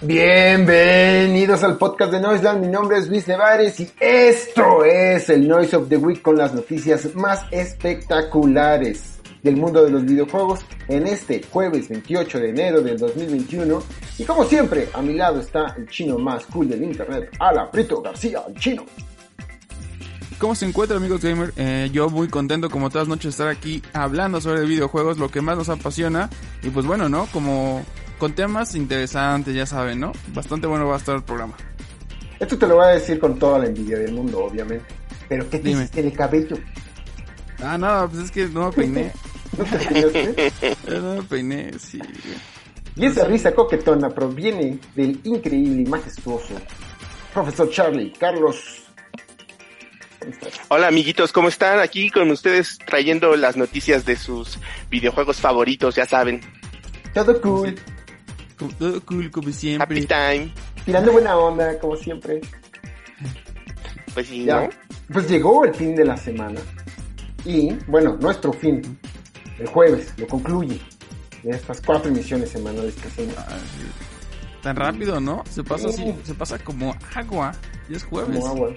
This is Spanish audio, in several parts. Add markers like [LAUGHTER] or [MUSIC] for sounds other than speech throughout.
Bienvenidos al podcast de Noiseland, mi nombre es Luis Nevares y esto es el Noise of the Week con las noticias más espectaculares del mundo de los videojuegos en este jueves 28 de enero del 2021 y como siempre a mi lado está el chino más cool del internet, Ala Prito García, el chino. ¿Cómo se encuentra amigos gamer? Eh, yo muy contento como todas las noches estar aquí hablando sobre videojuegos, lo que más nos apasiona y pues bueno, ¿no? Como con temas interesantes, ya saben, ¿no? Bastante bueno va a estar el programa. Esto te lo voy a decir con toda la envidia del mundo, obviamente. Pero ¿qué te Dime. hiciste en el cabello? Ah, nada, pues es que no me peiné. [LAUGHS] ¿No te peinaste? Eh, [LAUGHS] no me peiné, sí. Y esa risa coquetona proviene del increíble y majestuoso profesor Charlie, Carlos. ¿Cómo estás? Hola amiguitos, ¿cómo están? Aquí con ustedes trayendo las noticias de sus videojuegos favoritos, ya saben. Todo cool, Como- Todo cool como Happy siempre. time. tirando buena onda, como siempre. Pues sí, Ya. ¿no? Pues llegó el fin de la semana. Y, bueno, nuestro fin, el jueves, lo concluye. De estas cuatro emisiones semanales que hacemos. Ah, sí. Tan rápido, ¿no? Se pasa así, se pasa como agua. Ya es jueves. Como agua.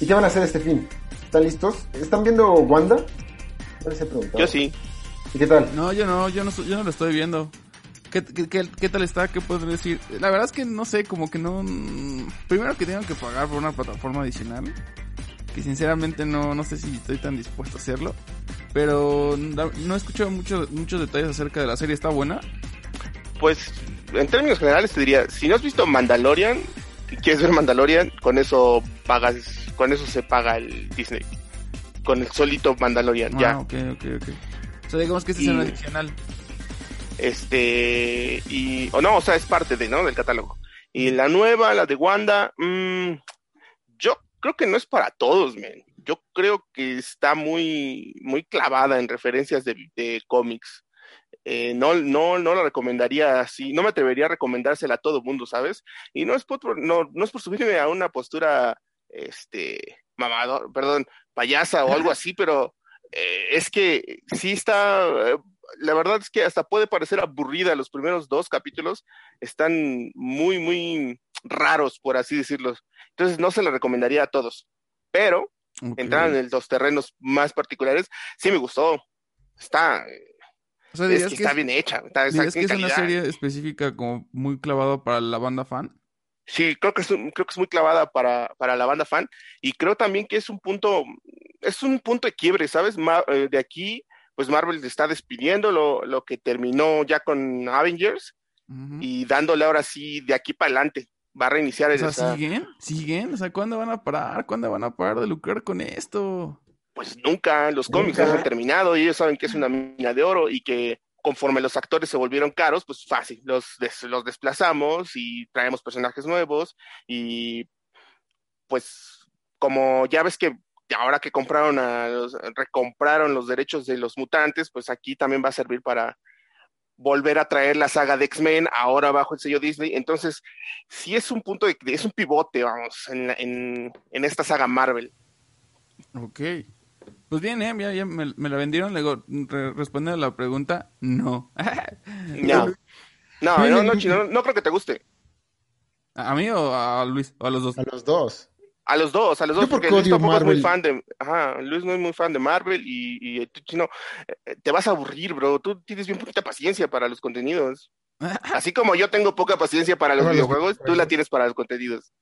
¿Y qué van a hacer este fin? ¿Están listos? ¿Están viendo Wanda? Yo sí. ¿Y qué tal? No, yo no, yo no, yo no lo estoy viendo. ¿Qué, qué, qué- qué tal está? ¿Qué puedo decir? La verdad es que no sé, como que no... Primero que tengo que pagar por una plataforma adicional. Que sinceramente no, no sé si estoy tan dispuesto a hacerlo. Pero no he escuchado muchos muchos detalles acerca de la serie. ¿Está buena? Pues en términos generales te diría, si no has visto Mandalorian y quieres ver Mandalorian, con eso pagas, con eso se paga el Disney. Con el solito Mandalorian, Ah, ya. ok, ok, ok. O sea, digamos que este Y- es un adicional. Este, y, o no, o sea, es parte de, ¿no? Del catálogo. Y la nueva, la de Wanda, mm, yo creo que no es para todos, men. Yo creo que está muy, muy clavada en referencias de, de cómics. Eh, no, no, no la recomendaría así, no me atrevería a recomendársela a todo mundo, ¿sabes? Y no es por, no, no es por subirme a una postura, este, mamador, perdón, payasa o algo así, pero eh, es que sí está, eh, la verdad es que hasta puede parecer aburrida los primeros dos capítulos, están muy, muy raros, por así decirlo. Entonces no se la recomendaría a todos, pero Ok. entrar en los terrenos más particulares, sí me gustó. Está, O sea, es que que está es- bien hecha, está, está que es una serie específica como muy clavada para la banda fan. Sí, creo que es, un- creo que es muy clavada para, para la banda fan y creo también que es un punto, es un punto de quiebre, ¿sabes? Ma- eh, de aquí, pues Marvel está despidiendo lo, lo que terminó ya con Avengers y dándole ahora sí de aquí para adelante. Va a reiniciar el, o sea, ¿siguen? ¿Siguen? O sea, ¿cuándo van a parar? ¿Cuándo van a parar de lucrar con esto? pues nunca, los cómics no han terminado y ellos saben que es una mina de oro y que conforme los actores se volvieron caros, pues fácil, los, des- los desplazamos y traemos personajes nuevos y pues como ya ves que ahora que compraron a los, recompraron los derechos de los mutantes, pues aquí también va a servir para volver a traer la saga de X-Men ahora bajo el sello Disney. Entonces, sí es un punto de, es un pivote, vamos, en, la- en, en esta saga Marvel. Ok. Pues bien, ¿eh? Ya, ya me, me la vendieron. Luego, re- respondiendo a la pregunta, no. [LAUGHS] No. No, [LAUGHS] no, no, chino, no, no creo que te guste. ¿A mí o a Luis? ¿O a los dos? A los dos. A los dos, a los dos, porque porque Luis tampoco es muy fan de, ajá, Luis no es muy fan de Marvel y, y tú, chino, eh, te vas a aburrir, bro. Tú tienes bien poquita paciencia para los contenidos. [LAUGHS] Así como yo tengo poca paciencia para los videojuegos, tú la tienes para los contenidos.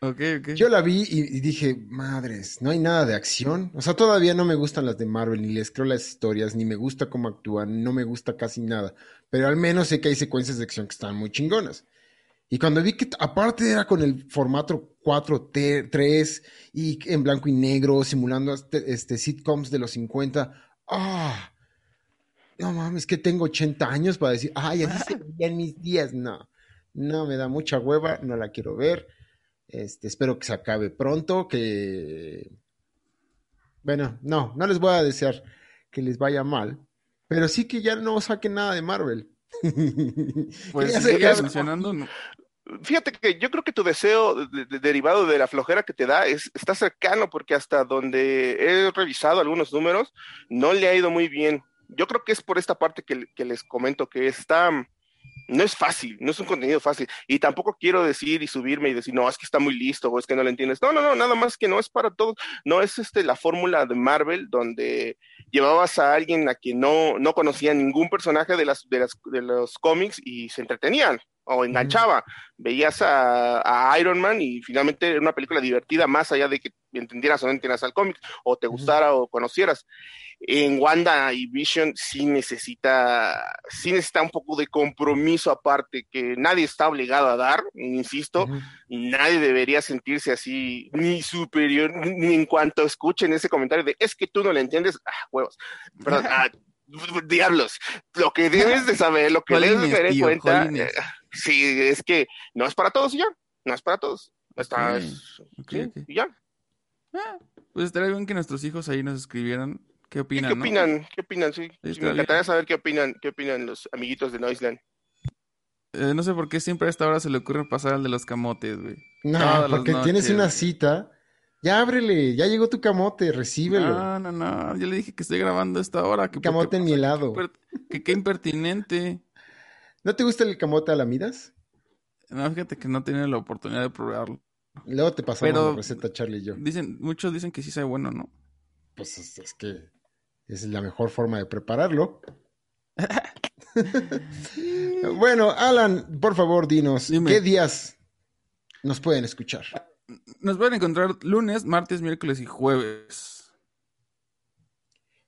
ok, ok. Yo la vi y, y dije, madres, no hay nada de acción. O sea, todavía no me gustan las de Marvel, ni les creo las historias, ni me gusta cómo actúan, no me gusta casi nada. Pero al menos sé que hay secuencias de acción que están muy chingonas. Y cuando vi que aparte era con el formato 4-3 y en blanco y negro, simulando este, este sitcoms de los 50, ¡ah! no mames, que tengo 80 años para decir, ay, así se [LAUGHS] veía en mis días. No, no me da mucha hueva, no la quiero ver. Este, espero que se acabe pronto, que... Bueno, no, no les voy a desear que les vaya mal, pero sí que ya no saquen nada de Marvel. [LAUGHS] Pues Ya si se sigue acabó. funcionando, no. Fíjate que yo creo que tu deseo de- de- derivado de la flojera que te da es, está cercano porque hasta donde he revisado algunos números no le ha ido muy bien. Yo creo que es por esta parte que, que les comento que está, no es fácil, no es un contenido fácil. Y tampoco quiero decir y subirme y decir, no, es que está muy listo o es que no lo entiendes. No, no, no, nada más que no es para todos. No es este, la fórmula de Marvel donde llevabas a alguien a quien no, no conocía ningún personaje de, las, de, las, de los cómics y se entretenían o enganchaba. Veías a, a Iron Man y finalmente era una película divertida más allá de que entendieras o no entendieras al cómic o te gustara o conocieras. En Wanda y Vision sí necesita, sí necesita un poco de compromiso aparte que nadie está obligado a dar, insisto, Ujú. nadie debería sentirse así ni superior, ni en cuanto escuchen ese comentario de es que tú no le entiendes, ah, huevos, perdón, [LAUGHS] ah, diablos, lo que debes de saber, lo que debes de tener en cuenta, jolines. Sí, es que no es para todos y ya, no es para todos, está, es- sí, y ya. Ah, pues estaría bien que nuestros hijos ahí nos escribieran qué ¿Y opinan, ¿Qué ¿no? opinan? ¿Qué opinan? Sí, me bien. encantaría saber qué opinan, qué opinan los amiguitos de Noiseland. Eh, no sé por qué siempre a esta hora se le ocurre pasar al de los camotes, güey. No, Todas porque tienes una güey. cita. Ya ábrele, ya llegó tu camote, recíbelo. No, no, no. Yo le dije que estoy grabando a esta hora. Que camote en mi helado. Que, que qué impertinente. ¿No te gusta el camote a la midas? No, fíjate que no tenía la oportunidad de probarlo. Luego te pasamos Pero- la receta, Charlie y yo. Dicen, muchos dicen que sí sabe bueno, ¿no? Pues es, es que es la mejor forma de prepararlo. [LAUGHS] bueno, Alan, por favor, dinos, Dime. ¿qué días nos pueden escuchar? Nos pueden encontrar lunes, martes, miércoles y jueves.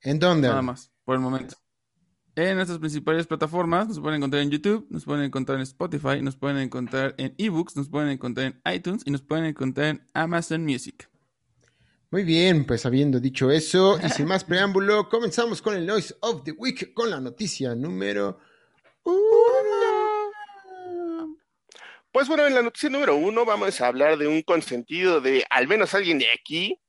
¿En dónde? Nada más, por el momento. En nuestras principales plataformas nos pueden encontrar en YouTube, nos pueden encontrar en Spotify, nos pueden encontrar en eBooks, nos pueden encontrar en iTunes y nos pueden encontrar en Amazon Music. Muy bien, pues habiendo dicho eso y sin más [LAUGHS] preámbulo, comenzamos con el Noise of the Week con la noticia número uno. Pues bueno, en la noticia número uno vamos a hablar de un consentido de al menos alguien de aquí.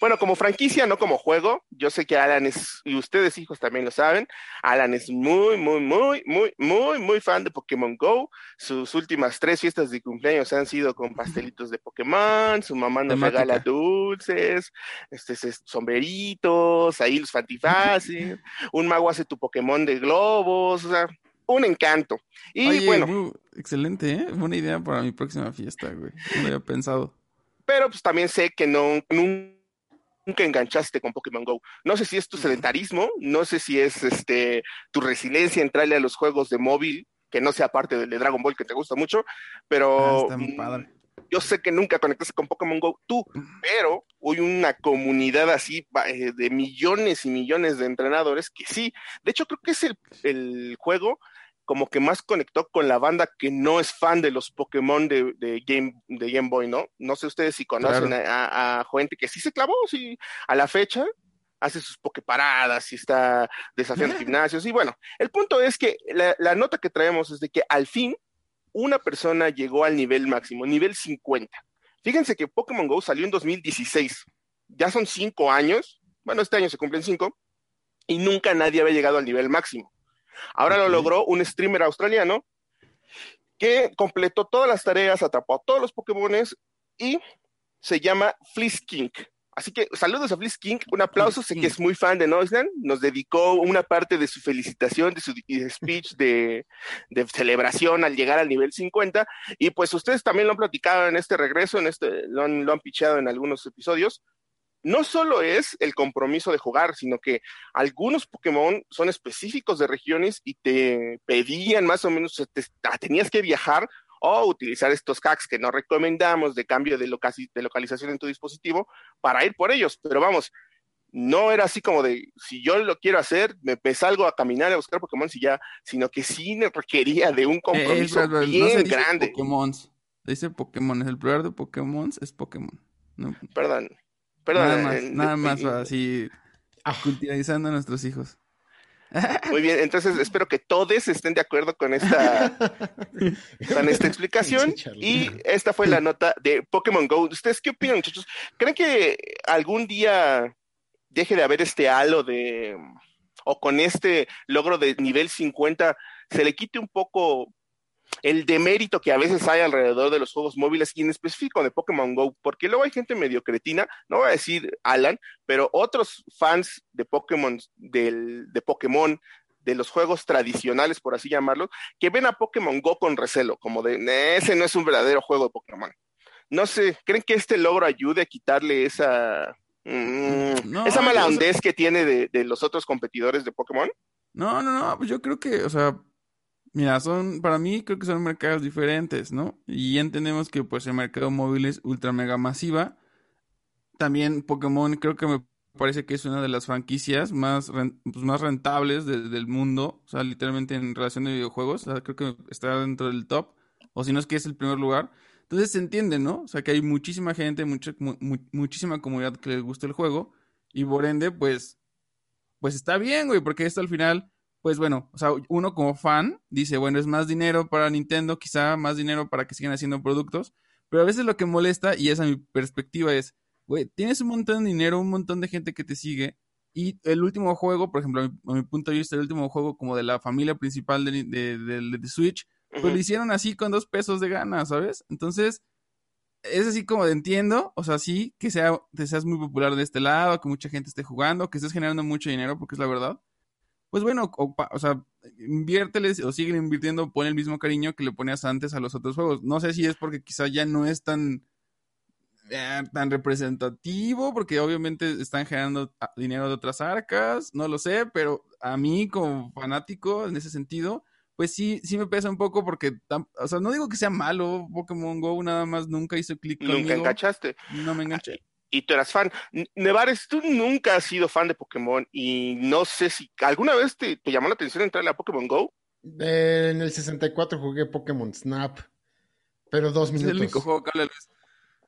Bueno, como franquicia, no como juego. Yo sé que Alan es, y ustedes hijos también lo saben, Alan es muy, muy, muy, muy, muy, muy fan de Pokémon Go. Sus últimas tres fiestas de cumpleaños han sido con pastelitos de Pokémon, su mamá nos Temática. regala dulces, este, es- sombreritos, ahí los fantifaces, un mago hace tu Pokémon de globos, o sea, un encanto. Y Oye, bueno. muy- excelente, ¿eh? Buena idea para mi próxima fiesta, güey. No lo había pensado. pero pues también sé que no nun- nunca enganchaste con Pokémon Go. No sé si es tu sedentarismo, no sé si es este tu resiliencia entrarle a los juegos de móvil, que no sea parte del de Dragon Ball que te gusta mucho, Ah, pero muy mm, padre. yo sé que nunca conectaste con Pokémon Go tú, pero hay una comunidad así eh, de millones y millones de entrenadores que sí. De hecho, creo que es el, el juego como que más conectó con la banda que no es fan de los Pokémon de, de Game, de Game Boy, ¿no? No sé ustedes si conocen Claro. a, a- a gente que sí se clavó, sí, a la fecha hace sus pokeparadas y está desafiando [LAUGHS] gimnasios. Y bueno, el punto es que la, la nota que traemos es de que al fin una persona llegó al nivel máximo, nivel 50. Fíjense que Pokémon Go salió en 2016. Ya son cinco años. Bueno, este año se cumplen cinco. Y nunca nadie había llegado al nivel máximo. Ahora lo logró un streamer australiano que completó todas las tareas, atrapó a todos los Pokémones y se llama Fleece King. Así que saludos a Fleece King, un aplauso, sé que es muy fan de Noiseland, nos dedicó una parte de su felicitación, de su speech de, de celebración al llegar al nivel 50, y pues ustedes también lo han platicado en este regreso, en este, lo han, lo han picheado en algunos episodios. No solo es el compromiso de jugar, sino que algunos Pokémon son específicos de regiones y te pedían más o menos, te- ah, tenías que viajar o utilizar estos hacks que no recomendamos de cambio de, localización en tu dispositivo para ir por ellos. Pero vamos, no era así como de, si yo lo quiero hacer, me, salgo a caminar a buscar Pokémon y ya, sino que sí requería de un Eh, compromiso es verdad, bien no se dice grande. Pokémon. Dice Pokémon. El plural de Pokémon es Pokémon. No, Perdón. Perdón. nada más, eh, nada eh, más eh, así Ah, cultivizando a nuestros hijos. Muy bien, entonces espero que todos estén de acuerdo con esta, [LAUGHS] con esta explicación. Y esta fue la nota de Pokémon Go. ¿Ustedes qué opinan, muchachos? ¿Creen que algún día deje de haber este halo de, o con este logro de nivel 50, se le quite un poco el demérito que a veces hay alrededor de los juegos móviles y en específico de Pokémon Go, porque luego hay gente medio cretina, no voy a decir Alan, pero otros fans de Pokémon, del, de Pokémon, de los juegos tradicionales, por así llamarlo, que ven a Pokémon Go con recelo, como de, ese no es un verdadero juego de Pokémon. No sé, ¿creen que este logro ayude a quitarle esa, mm, esa mala hondez que tiene de, de los otros competidores de Pokémon? No, no, no, pues yo creo que, o sea, Mira, son, para mí creo que son mercados diferentes, ¿no? Y entendemos que pues el mercado móvil es ultra mega masiva. También Pokémon creo que me parece que es una de las franquicias más, pues, más rentables del mundo. O sea, literalmente en relación de videojuegos. Creo que está dentro del top. O si no es que es el primer lugar. Entonces se entiende, ¿no? O sea, que hay muchísima gente, mucha, muchísima comunidad que les gusta el juego. Y por ende, pues, pues está bien, güey, porque esto al final pues bueno, o sea, uno como fan dice, bueno, es más dinero para Nintendo, quizá más dinero para que sigan haciendo productos, pero a veces lo que molesta, y esa es mi perspectiva, es, güey, tienes un montón de dinero, un montón de gente que te sigue, y el último juego, por ejemplo, a mi, punto de vista, el último juego como de la familia principal de, de, Switch, pues lo hicieron así con dos pesos de gana, ¿sabes? Entonces, es así como de entiendo, o sea, sí, que sea, que seas muy popular de este lado, que mucha gente esté jugando, que estés generando mucho dinero, porque es la verdad pues bueno, o, sea, inviérteles o siguen invirtiendo, pon el mismo cariño que le ponías antes a los otros juegos. No sé si es porque quizá ya no es tan, eh, tan representativo, porque obviamente están generando ah, dinero de otras arcas, no lo sé, pero a mí como fanático en ese sentido, pues sí, sí me pesa un poco porque, o sea, no digo que sea malo, Pokémon Go nada más nunca hizo clic conmigo. Nunca enganchaste. No me enganché y tú eras fan. Nevares, tú nunca has sido fan de Pokémon y no sé si alguna vez te, llamó la atención entrarle a Pokémon Go. en el 64 jugué Pokémon Snap, pero dos minutos. Es el único juego que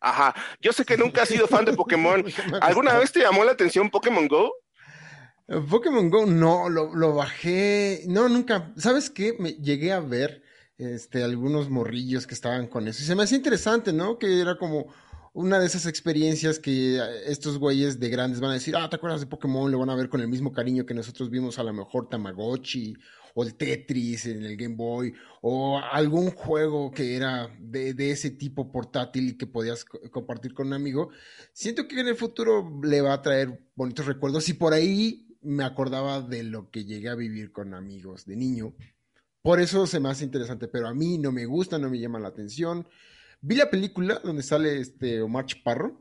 Ajá, yo sé que nunca has sido fan de Pokémon. [LAUGHS] ¿Alguna vez te llamó la atención Pokémon Go? Eh, Pokémon Go, no, lo, lo bajé. No, nunca. ¿Sabes qué? Me llegué a ver este, algunos morrillos que estaban con eso. Y se me hacía interesante, ¿no? Que era como una de esas experiencias que eh, estos güeyes de grandes van a decir, ah, ¿te acuerdas de Pokémon? Lo van a ver con el mismo cariño que nosotros vimos a lo mejor Tamagotchi o el Tetris en el Game Boy o algún juego que era de, ese tipo portátil y que podías compartir con un amigo. Siento que en el futuro le va a traer bonitos recuerdos y por ahí me acordaba de lo que llegué a vivir con amigos de niño. Por eso se me hace interesante, pero a mí no me gusta, no me llama la atención. Vi la película donde sale este Omar Chaparro.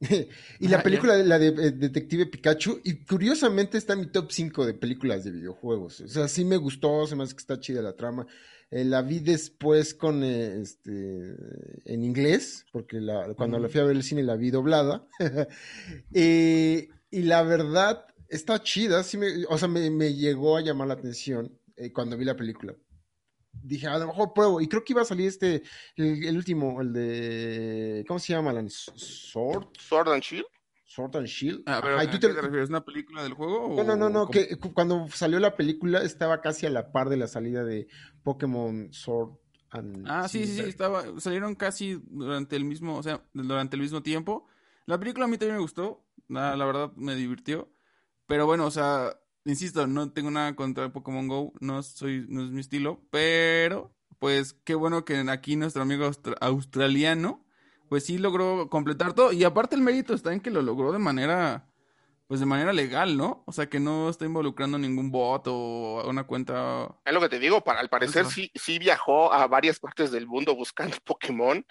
[LAUGHS] y la película, de la de eh, Detective Pikachu, y curiosamente está en mi top 5 de películas de videojuegos. O sea, sí me gustó, se me hace que está chida la trama. Eh, la vi después con eh, este en inglés, porque cuando la fui a ver el cine la vi doblada. [LAUGHS] y la verdad, está chida, sí me, o sea, me, me llegó a llamar la atención cuando vi la película dije, a lo mejor pruebo. Y creo que iba a salir este, el, último, el de. ¿Cómo se llama, Alan? ¿Sword? ¿Sword and Shield? Sword and Shield. Ah, pero, ¿a, te... refieres? ¿Una película del juego? No, no, no, no, que cuando salió la película estaba casi a la par de la salida de Pokémon Sword and Ah, sí, sí, sí, estaba, salieron casi durante el mismo, o sea, durante el mismo tiempo. La película a mí también me gustó, la, la verdad me divirtió. Pero bueno, o sea, insisto, no tengo nada contra Pokémon Go, no soy, no es mi estilo, pero pues qué bueno que aquí nuestro amigo australiano, pues sí logró completar todo. Y aparte el mérito está en que lo logró de manera, pues de manera legal, ¿no? O sea, que no está involucrando ningún bot o una cuenta. Es lo que te digo, para al parecer sí, sí viajó a varias partes del mundo buscando [LAUGHS] Pokémon.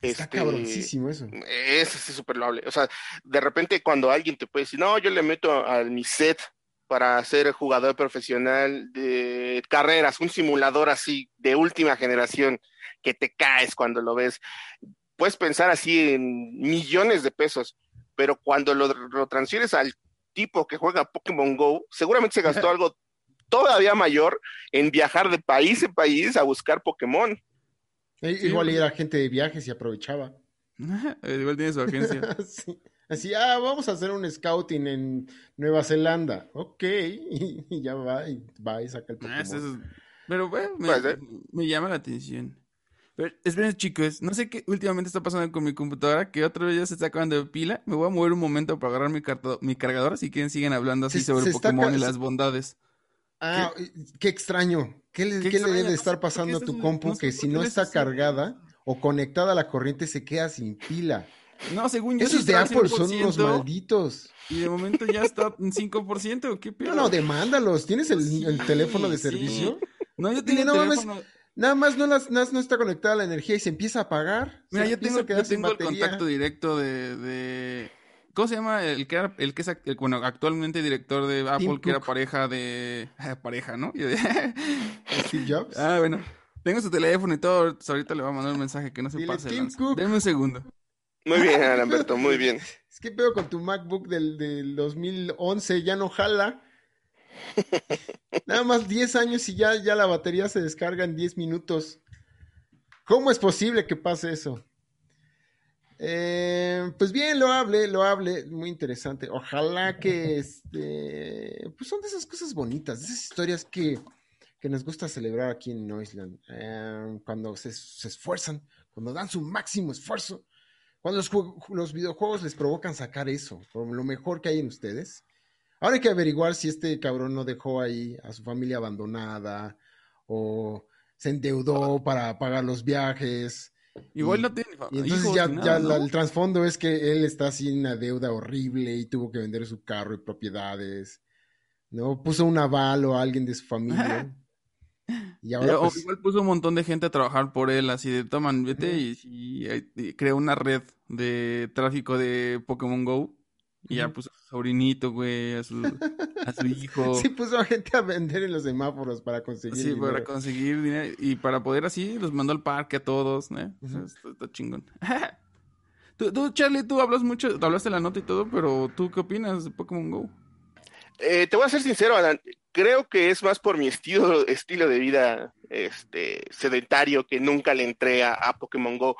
Está este, cabroncísimo eso. Es súper loable. O sea, de repente cuando alguien te puede decir, no, yo le meto a mi set para ser jugador profesional de carreras, un simulador así de última generación que te caes cuando lo ves. Puedes pensar así en millones de pesos, pero cuando lo, transfieres al tipo que juega Pokémon Go, seguramente se gastó [LAUGHS] algo todavía mayor en viajar de país en país a buscar Pokémon. igual era gente de viajes y aprovechaba. [LAUGHS] igual tiene su agencia. [LAUGHS] Así, ah, vamos a hacer un scouting en Nueva Zelanda. Ok, [LAUGHS] y, ya va, y va y saca el Ah, Pokémon. es- Pero bueno, me, llama la atención. Pero esperen, chicos, no sé qué últimamente está pasando con mi computadora, que otra vez ya se está acabando de pila. Me voy a mover un momento para agarrar mi, mi cargador, si quieren siguen hablando así Se- sobre se Pokémon y las bondades. Ah, qué extraño. ¿Qué le, Qué qué le extraño, debe no estar pasando a tu compu no que si no está cargada o conectada a la corriente se queda sin pila? No, según yo Esos de Apple son unos 100%, malditos. Y de momento ya está en 5%, ¿qué pedo? No, no, demándalos. ¿Tienes el, Sí, el teléfono de sí. servicio? No, yo tengo no mames, teléfono. Nada más no, las, no, está conectada la energía y se empieza a apagar. Mira, yo tengo, yo tengo el contacto directo de, de- ¿Cómo se llama? El que era, el que es, el- bueno, actualmente director de Apple, Tim que era pareja de... pareja, ¿no? [LAUGHS] Steve Jobs. ah, bueno. Tengo su teléfono y todo. Ahorita le voy a mandar un mensaje que no se Dile, pase. Tim lanza. Cook. Denme un segundo. Muy bien, Lamberto, muy bien. Es que pedo con tu MacBook del, del 2011, ya no jala. Nada más 10 años y ya, ya la batería se descarga en 10 minutos. ¿Cómo es posible que pase eso? Eh, pues bien, lo hable, lo hable, muy interesante. Ojalá que este, pues son de esas cosas bonitas, de esas historias que, que nos gusta celebrar aquí en Noisland. Eh, cuando se, se esfuerzan, cuando dan su máximo esfuerzo, cuando los, los videojuegos les provocan sacar eso, por lo mejor que hay en ustedes. Ahora hay que averiguar si este cabrón no dejó ahí a su familia abandonada o se endeudó para pagar los viajes. Igual Y- no tiene Y entonces hijos ya, el trasfondo es que él está así en una deuda horrible y tuvo que vender su carro y propiedades. ¿No? Puso un avalo a alguien de su familia. [LAUGHS] [LAUGHS] Y ahora pues, igual puso un montón de gente a trabajar por él, así de toman, vete y, y- y creó una red de tráfico de Pokémon Go. Y ya puso a su sobrinito, güey, a su, a su [LAUGHS] hijo. sí puso a gente a vender en los semáforos para conseguir Sí, para dinero. conseguir dinero y para poder así los mandó al parque a todos, ¿eh? Sea, Ujú. está, está chingón. [LAUGHS] tú, tú, Charlie, tú hablas mucho, hablaste la nota y todo, pero ¿tú qué opinas de Pokémon Go? Eh, te voy a ser sincero, Alan. Creo que es más por mi estilo, estilo de vida este, sedentario que nunca le entré a, a Pokémon Go.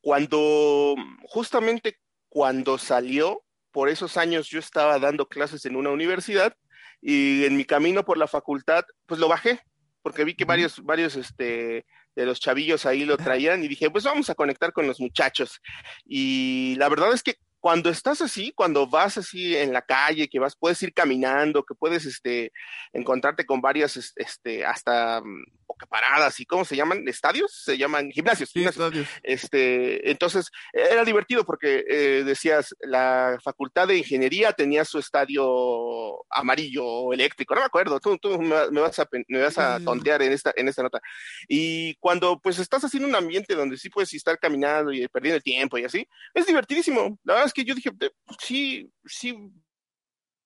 Cuando, justamente cuando salió, por esos años yo estaba dando clases en una universidad y en mi camino por la facultad, pues lo bajé, porque vi que varios, varios este, de los chavillos ahí lo traían y dije, pues vamos a conectar con los muchachos. Y la verdad es que cuando estás así, cuando vas así en la calle, que vas, puedes ir caminando, que puedes este, encontrarte con varias, es- este, hasta mm, paradas y ¿cómo se llaman? ¿Estadios? Se llaman gimnasios. Sí, gimnasios. estadios. Este, entonces, era divertido porque eh, decías, la facultad de ingeniería tenía su estadio amarillo eléctrico, no me acuerdo, tú, tú me, me vas a, me vas a Sí. tontear en esta, en esta nota. Y cuando pues estás en un ambiente donde sí puedes estar caminando y perdiendo el tiempo y así, es divertidísimo. La verdad es que yo dije, "Eh, sí, sí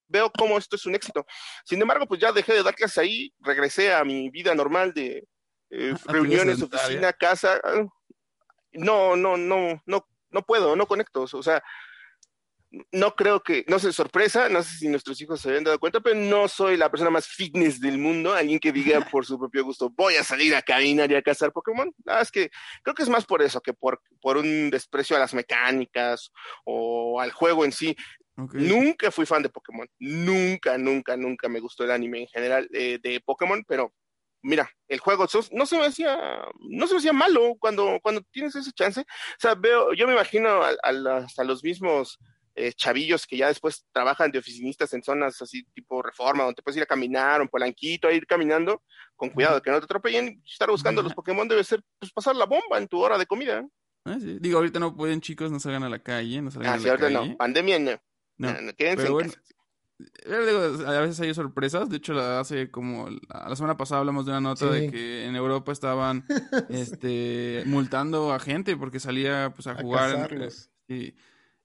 veo cómo esto es un éxito. Sin embargo, pues ya dejé de dar clases ahí, regresé a mi vida normal de eh, reuniones, oficina, casa. ah, No, no, no, no, no puedo, no conecto. O sea, no creo que, no sé, sorpresa, no sé si nuestros hijos se habían dado cuenta, pero no soy la persona más fitness del mundo, alguien que diga [LAUGHS] por su propio gusto, voy a salir a caminar y a cazar Pokémon. Ah, es que creo que es más por eso que por, por un desprecio a las mecánicas o al juego en sí. Nunca fui fan de Pokémon. Nunca, nunca, nunca me gustó el anime en general eh, de Pokémon, pero mira, el juego no se me hacía, no se me hacía malo cuando, cuando tienes ese chance. O sea, veo, yo me imagino a, a las- los mismos eh, chavillos que ya después trabajan de oficinistas en zonas así tipo reforma, donde puedes ir a caminar, o en Polanquito, a ir caminando, con cuidado de que no te atropellen, estar buscando los Pokémon debe ser, pues pasar la bomba en tu hora de comida. Ah, sí. Digo, ahorita no pueden, chicos, no salgan a la calle, no salgan Ah, a sí, la ahorita calle. no, pandemia no. No, No, no, pero en bueno. casa. Eh, digo, a veces hay sorpresas. De hecho, la- hace como la semana pasada hablamos de una nota Sí. de que en Europa estaban [LAUGHS] este multando a gente porque salía pues a A jugar. cazarlos. Y,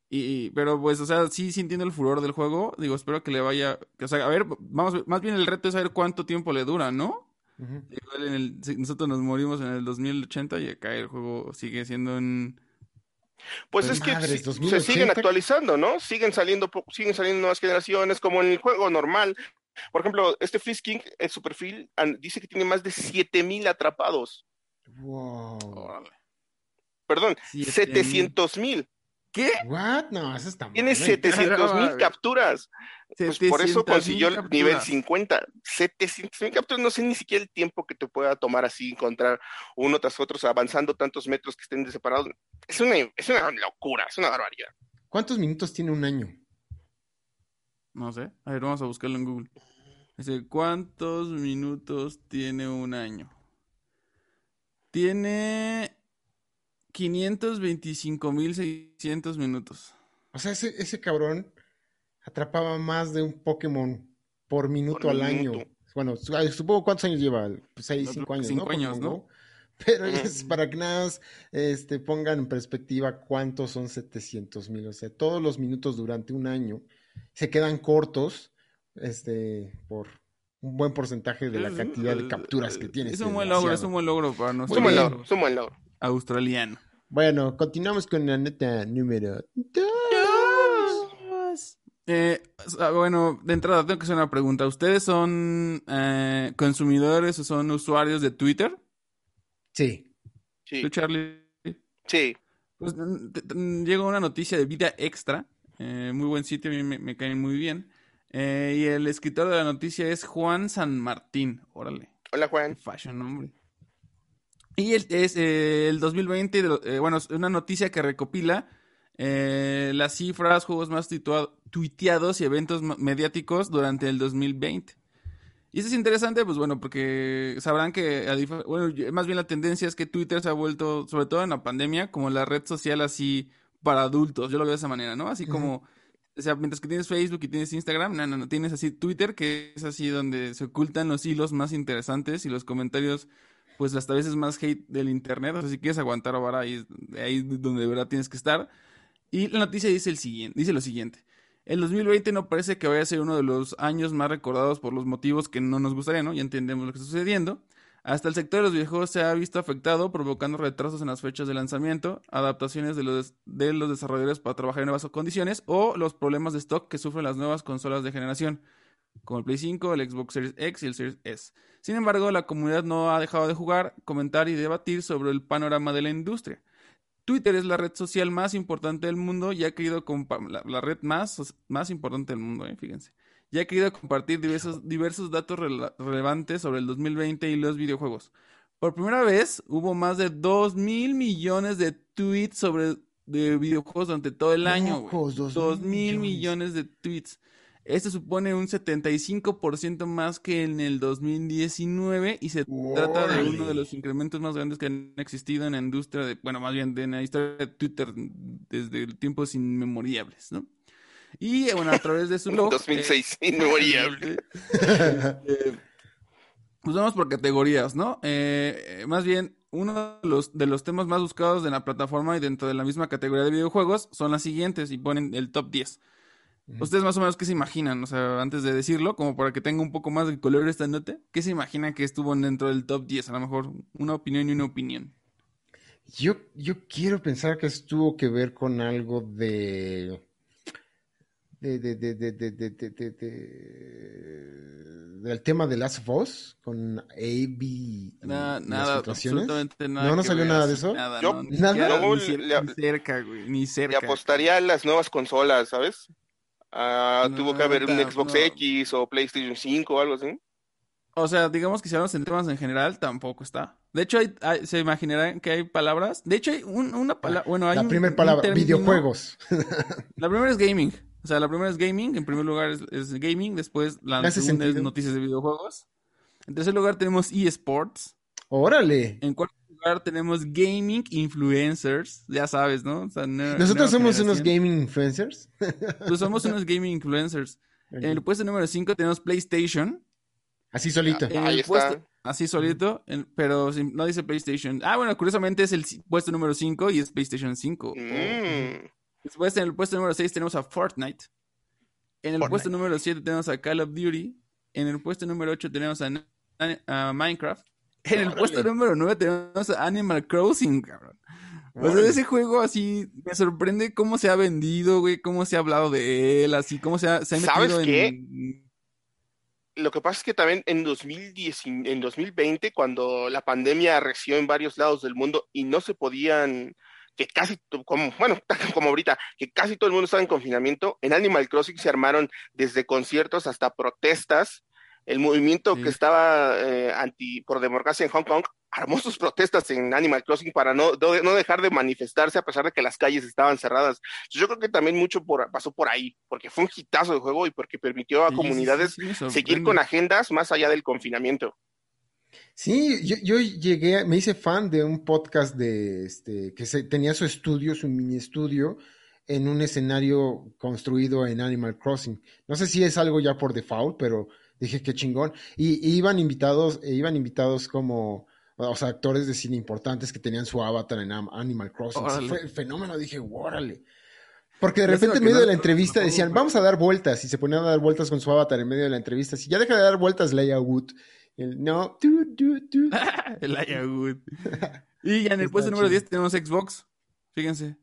y- pero pues, o sea, sí, sí entiendo el furor del juego. Digo, espero que le vaya. que, o sea, a ver, vamos, más bien el reto es saber cuánto tiempo le dura, ¿no? Igual en el, nosotros nos morimos en el 2080 y acá el juego sigue siendo en. Pues Pues es que se 2080. siguen actualizando, ¿no? Siguen saliendo, siguen saliendo nuevas generaciones, como en el juego normal. Por ejemplo, este Frisking, en su perfil, dice que tiene más de 7000 atrapados. Wow. Perdón, 7,000. 700 mil. ¿Qué? What? No, eso está mal. Tiene 700 mil [LAUGHS] capturas. Pues por eso consiguió el nivel 50. 700 mil capturas. No sé ni siquiera el tiempo que te pueda tomar así encontrar uno tras otro, avanzando tantos metros que estén separados. Es una, es una locura, es una barbaridad. ¿Cuántos minutos tiene un año? No sé. A ver, vamos a buscarlo en Google. Dice, ¿cuántos minutos tiene un año? Tiene 525.600 minutos. O sea, ese, ese cabrón atrapaba más de un Pokémon por minuto al año. Bueno, supongo cuántos años lleva, 6, 5 años, cinco años, ¿no? Pero es para que nada este, pongan en perspectiva cuántos son 700 mil. O sea, todos los minutos durante un año se quedan cortos este, por un buen porcentaje de la cantidad de capturas que tiene. Es un buen logro, es un buen logro para nosotros. Es un buen logro, es un buen logro. Australiano. Bueno, continuamos con la neta número 2. Eh, bueno, de entrada tengo que hacer una pregunta. ¿Ustedes son eh, consumidores o son usuarios de Twitter? Sí. Sí. ¿Tú, Charlie? Sí. Pues llegó una noticia de Vida Extra. Eh, muy buen sitio, a mí me, me caen muy bien. Eh, y el escritor de la noticia es Juan San Martín. Órale. Hola, Juan. Fashion, hombre. Y el, es eh, el 2020, de, eh, bueno, es una noticia que recopila eh, las cifras, juegos más tuiteados y eventos mediáticos durante el 2020. Y eso es interesante, pues bueno, porque sabrán que, bueno, más bien la tendencia es que Twitter se ha vuelto, sobre todo en la pandemia, como la red social así para adultos. Yo lo veo de esa manera, ¿no? Así como, o sea, mientras que tienes Facebook y tienes Instagram, no, no, no, tienes así Twitter, que es así donde se ocultan los hilos más interesantes y los comentarios pues hasta veces más hate del internet. O sea, si quieres aguantar ahora ahí, ahí donde de verdad tienes que estar. Y la noticia dice, el siguiente, dice lo siguiente. El 2020 no parece que vaya a ser uno de los años más recordados por los motivos que no nos gustaría, ¿no? Ya entendemos lo que está sucediendo. Hasta el sector de los videojuegos se ha visto afectado, provocando retrasos en las fechas de lanzamiento, adaptaciones de los, de los desarrolladores para trabajar en nuevas condiciones o los problemas de stock que sufren las nuevas consolas de generación, como el Play 5, el Xbox Series X y el Series S. Sin embargo, la comunidad no ha dejado de jugar, comentar y debatir sobre el panorama de la industria. Twitter es la red social más importante del mundo y ha querido la, la, red más, más importante del mundo, ¿eh? fíjense. Ya ha querido compartir diversos, diversos datos rele relevantes sobre el 2020 y los videojuegos. Por primera vez hubo más de 2 mil millones de tweets sobre de videojuegos durante todo el año. 2 mil millones de tweets. Este supone un 75% más que en el 2019 y se trata de uno de los incrementos más grandes que han existido en la industria de, bueno, más bien en la historia de Twitter desde tiempos inmemoriables, ¿no? Y bueno, a través de su [LAUGHS] blog. 2006, eh, inmemoriable. [LAUGHS] eh, pues vamos por categorías, ¿no? Eh, más bien, uno de los, de los temas más buscados de la plataforma y dentro de la misma categoría de videojuegos son las siguientes y ponen el top 10. Ustedes más o menos qué se imaginan, o sea, antes de decirlo, como para que tenga un poco más de color esta nota, ¿qué se imaginan que estuvo dentro del top 10? A lo mejor una opinión y una opinión. Yo, yo quiero pensar que estuvo que ver con algo de... De, de, de, de, del tema de Last of Us con AB. Nada, nada, absolutamente nada. No, no salió nada de eso. Nada, yo, no, ni, ¿Nada? Cerca, güey, ni cerca. Y apostaría a las nuevas consolas, ¿sabes? Ah, No, tuvo que haber un Xbox no. X o PlayStation 5 o algo así. O sea, digamos que si hablamos en temas en general, tampoco está. De hecho, hay, hay- se imaginarán que hay palabras. De hecho, hay un- una palabra. Bueno, hay La primera palabra, término- videojuegos. [LAUGHS] La primera es gaming. O sea, la primera es gaming. En primer lugar es, es gaming. Después la segunda es noticias de videojuegos. En tercer lugar tenemos eSports. Órale. En cuarto lugar tenemos gaming influencers. Ya sabes, ¿no? O sea, nue- Nosotros nueva somos unos gaming influencers. Pues [LAUGHS] somos unos gaming influencers. En el puesto número 5 tenemos PlayStation. Así solito. En Ahí el está. puesto- así solito, en- pero sin- no dice PlayStation. Ah, bueno, curiosamente es el puesto número 5 y es PlayStation 5. Mm. Después en el puesto número 6 tenemos a Fortnite. En el Fortnite. puesto número 7 tenemos a Call of Duty. En el puesto número 8 tenemos a, a Minecraft. En el puesto número 9 tenemos Animal Crossing, cabrón. O sea, ese juego así me sorprende cómo se ha vendido, güey, cómo se ha hablado de él, así, cómo se ha, se ha ¿Sabes metido qué? en... Lo que pasa es que también en 2010, y- en 2020, cuando la pandemia arreció en varios lados del mundo y no se podían que casi, como, bueno, [LAUGHS] como ahorita, que casi todo el mundo estaba en confinamiento, en Animal Crossing se armaron desde conciertos hasta protestas. El movimiento que estaba eh, anti por democracia en Hong Kong armó sus protestas en Animal Crossing para no, no dejar de manifestarse a pesar de que las calles estaban cerradas. Yo creo que también mucho por, pasó por ahí, porque fue un hitazo de juego y porque permitió a comunidades seguir con agendas más allá del confinamiento. Sí, yo, llegué, me hice fan de un podcast de este que se, tenía su estudio, su mini estudio, en un escenario construido en Animal Crossing. No sé si es algo ya por default, pero dije qué chingón. Y, iban invitados, e iban invitados como o sea, actores de cine importantes que tenían su avatar en Animal Crossing. Fue el fenómeno, dije, órale. Porque de repente en medio de la entrevista decían, vamos a dar vueltas, y se ponían a dar vueltas con su avatar en medio de la entrevista. Si ya deja de dar vueltas Leia Wood, el no, du, du, du. el Ayagut. y ya en el puesto número 10 tenemos Xbox. Fíjense.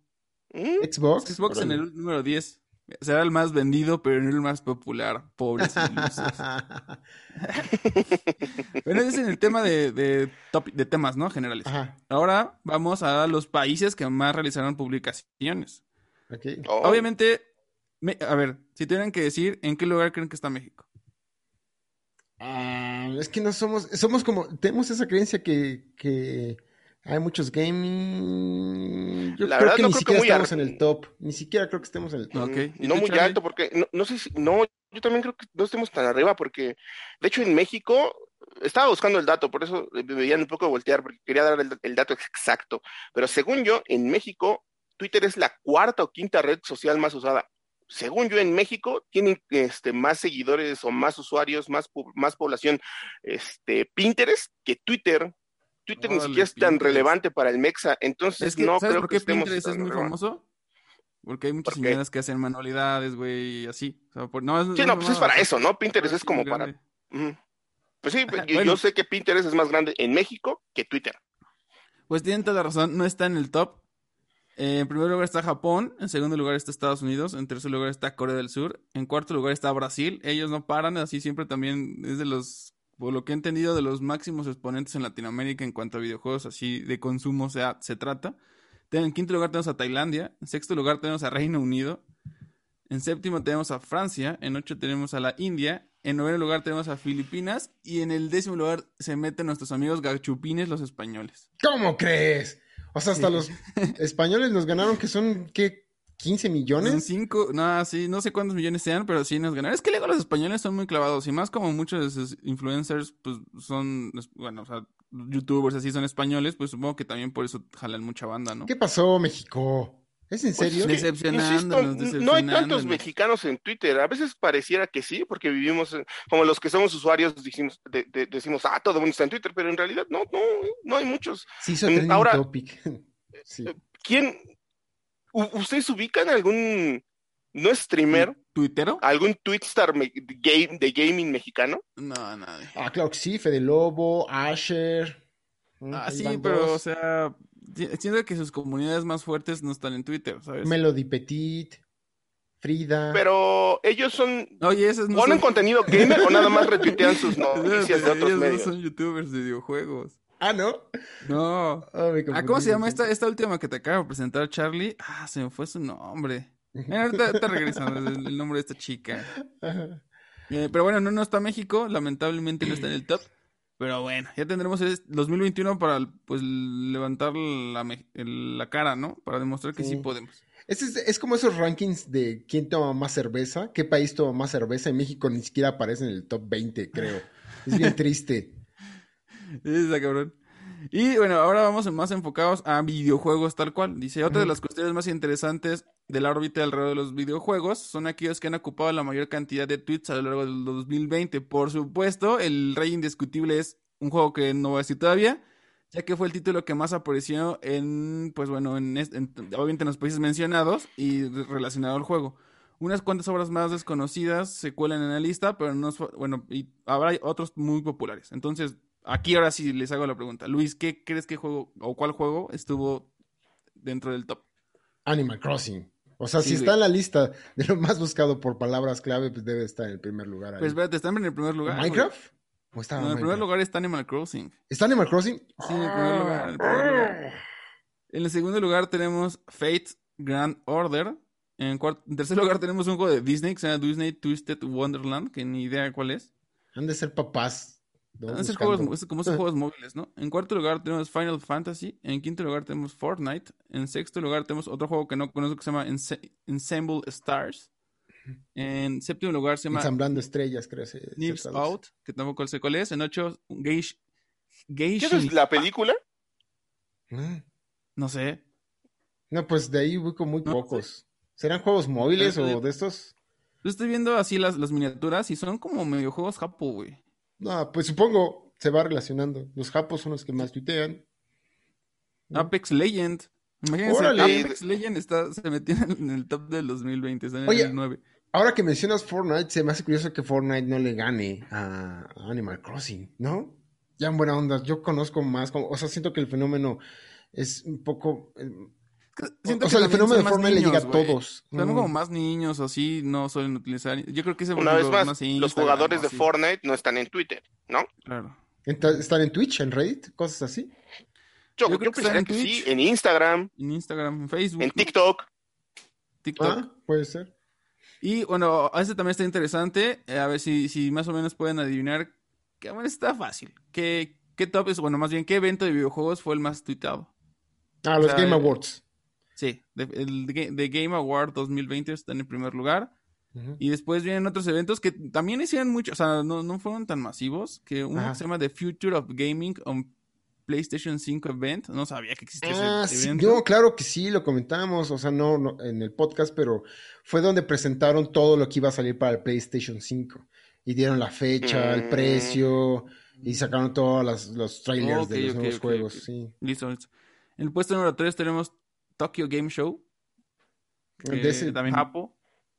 ¿Mm? Xbox. Xbox en el número 10. Será el más vendido, pero no el más popular. Pobres [LAUGHS] bueno, ese es en el tema de, de, de temas, ¿no? Generales. Ahora vamos a los países que más realizaron publicaciones. Okay. Oh. Obviamente, a ver, si tuvieran que decir, ¿en qué lugar creen que está México? Ah, es que no somos, somos como, tenemos esa creencia que, que hay muchos gaming. Yo creo que ni siquiera estamos en el top. Ni siquiera creo que estemos en el top. No muy alto, porque no, sé si, no, yo también creo que no estemos tan arriba, porque de hecho en México estaba buscando el dato, por eso me veían un poco voltear, porque quería dar el, el, dato exacto. Pero según yo, en México, Twitter es la cuarta o quinta red social más usada según yo, en México tienen este, más seguidores o más usuarios, más, más población este, Pinterest que Twitter. Twitter ni siquiera es tan relevante para el Mexa, entonces no creo por qué Pinterest es muy famoso? Porque hay muchas señoras que hacen manualidades, güey, y así. no, sí, no, pues es para eso, ¿no? Pinterest es como para... Pues sí, [LAUGHS] yo, sé que Pinterest es más grande en México que Twitter. Pues tienen toda la razón, no está en el top, en primer lugar está Japón, en segundo lugar está Estados Unidos, en tercer lugar está Corea del Sur, en cuarto lugar está Brasil. Ellos no paran, así siempre también es de los, por lo que he entendido, de los máximos exponentes en Latinoamérica en cuanto a videojuegos así de consumo sea, se trata. En quinto lugar tenemos a Tailandia, en sexto lugar tenemos a Reino Unido, en séptimo tenemos a Francia, en ocho tenemos a la India, en noveno lugar tenemos a Filipinas y en el décimo lugar se meten nuestros amigos gachupines, los españoles. ¿Cómo crees? O sea, hasta los españoles nos ganaron, que son, ¿qué? ¿15 millones? cinco, no, sí, no sé cuántos millones sean, pero sí nos ganaron. Es que luego los españoles son muy clavados y más como muchos de influencers, pues son, bueno, o sea, youtubers así son españoles, pues supongo que también por eso jalan mucha banda, ¿no? ¿Qué pasó, México? ¿Es en pues serio? no hay tantos mexicanos en Twitter. A veces pareciera que sí, porque vivimos, como los que somos usuarios, decimos, decimos, ah, todo el mundo está en Twitter, pero en realidad no, no, no hay muchos. Sí, Ahora, topic. [LAUGHS] sí. ¿Quién? ¿Ustedes ubican algún, no streamer? ¿Twittero? ¿Algún twitstar game, de gaming mexicano? No, nadie. Ah, claro que sí, Fede Lobo, Asher. Ah, sí, pero, o sea, siento que sus comunidades más fuertes no están en Twitter, ¿sabes? Melody Petit, Frida. Pero ellos son. Oye, esos no ¿Ponen contenido gamer o nada más retuitean sus [LAUGHS] noticias de otros medios? No son youtubers de videojuegos. [LAUGHS] Ah, ¿no? No. ah, ¿cómo se llama esta, esta última que te acabo de presentar, Charlie? Ah, se me fue su nombre. Mira, ahorita, regresando el, nombre de esta chica. Eh, pero bueno, no, no está México, lamentablemente no está en el top. Pero bueno, ya tendremos el 2021 para pues levantar la, la cara, ¿no? Para demostrar que sí, podemos. Es, es, como esos rankings de quién toma más cerveza, qué país toma más cerveza. En México ni siquiera aparece en el top 20, creo. Es bien [LAUGHS] triste. Es cabrón. Y bueno, ahora vamos más enfocados a videojuegos tal cual. Dice, otra de las cuestiones más interesantes de la órbita alrededor de los videojuegos son aquellos que han ocupado la mayor cantidad de tweets a lo largo del 2020. Por supuesto, el rey indiscutible es un juego que no voy a decir todavía, ya que fue el título que más apareció en, pues bueno, en, obviamente en los países mencionados y relacionado al juego. Unas cuantas obras más desconocidas se cuelan en la lista, pero no, bueno, y habrá otros muy populares. Entonces, Aquí ahora sí les hago la pregunta. Luis, ¿qué crees que juego o cuál juego estuvo dentro del top? Animal Crossing. O sea, si está en la lista de lo más buscado por palabras clave, pues debe estar en el primer lugar. Pues espérate, ¿está en el primer lugar? ¿Minecraft? ¿O está no, en el primer lugar está Animal Crossing. ¿Está Animal Crossing? Sí, en el primer lugar. En el primer lugar. En el segundo lugar tenemos Fate Grand Order. En, en tercer lugar tenemos un juego de Disney que se llama Disney Twisted Wonderland, que ni idea cuál es. Han de ser papás. ¿No? Van a ser Buscando. juegos, es como esos juegos móviles, ¿no? En cuarto lugar tenemos Final Fantasy. En quinto lugar tenemos Fortnite. En sexto lugar tenemos otro juego que no conozco que se llama Ense- Ensemble Stars. En séptimo lugar se llama Ensamblando estrellas, creo. se- Nips. Out, que tampoco sé cuál es. En ocho, Geish, ¿Qué Genshin es la película? Ah. No sé. No, pues de ahí ubico muy No, pocos. ¿Serán juegos móviles Pero- o de estos? Yo estoy viendo así las, las miniaturas y son como medio juegos japo, güey. No, pues supongo se va relacionando. Los japos son los que más tuitean. Apex Legend. Imagínense, Órale. Apex Legend está, se metió en el top del 2020, está en Oye. el 9. Ahora que mencionas Fortnite, se me hace curioso que Fortnite no le gane a Animal Crossing, ¿no? Ya en buena onda, yo conozco más, como, o sea, siento que el fenómeno es un poco... Siento o que sea, el fenómeno de más Fortnite le llega a todos. Son Mm. como más niños o así, no suelen utilizar. Yo creo que ese Una vez más, sé, los jugadores o de así. Fortnite no están en Twitter, ¿no? Claro. ¿Están en Twitch, en Reddit, cosas así? Yo, Yo yo, creo que están en que sí, Twitch. en Instagram, En Instagram, en Facebook, en. TikTok. TikTok. Ah, puede ser. Y bueno, este también está interesante. eh, a ver si, si más o menos pueden adivinar. Que bueno, está fácil. ¿Qué, qué top es? Bueno, más bien, ¿qué evento de videojuegos fue el más tuiteado? Ah, los sea, Game eh, Awards. Sí, el de, de Game Award 2020 está en el primer lugar. Y después vienen otros eventos que también hicieron mucho, o sea, no, no fueron tan masivos. Que uno Ajá. se llama The Future of Gaming on PlayStation 5 Event. No sabía que existía Ah, ese sí, evento. no, claro que sí, lo comentamos, o sea, no, no en el podcast, pero fue donde presentaron todo lo que iba a salir para el PlayStation 5 y dieron la fecha, el Mm. precio y sacaron todos los, trailers de los nuevos juegos, sí. Listo, listo. En el puesto número 3 tenemos Tokyo Game Show. De ese también Japo.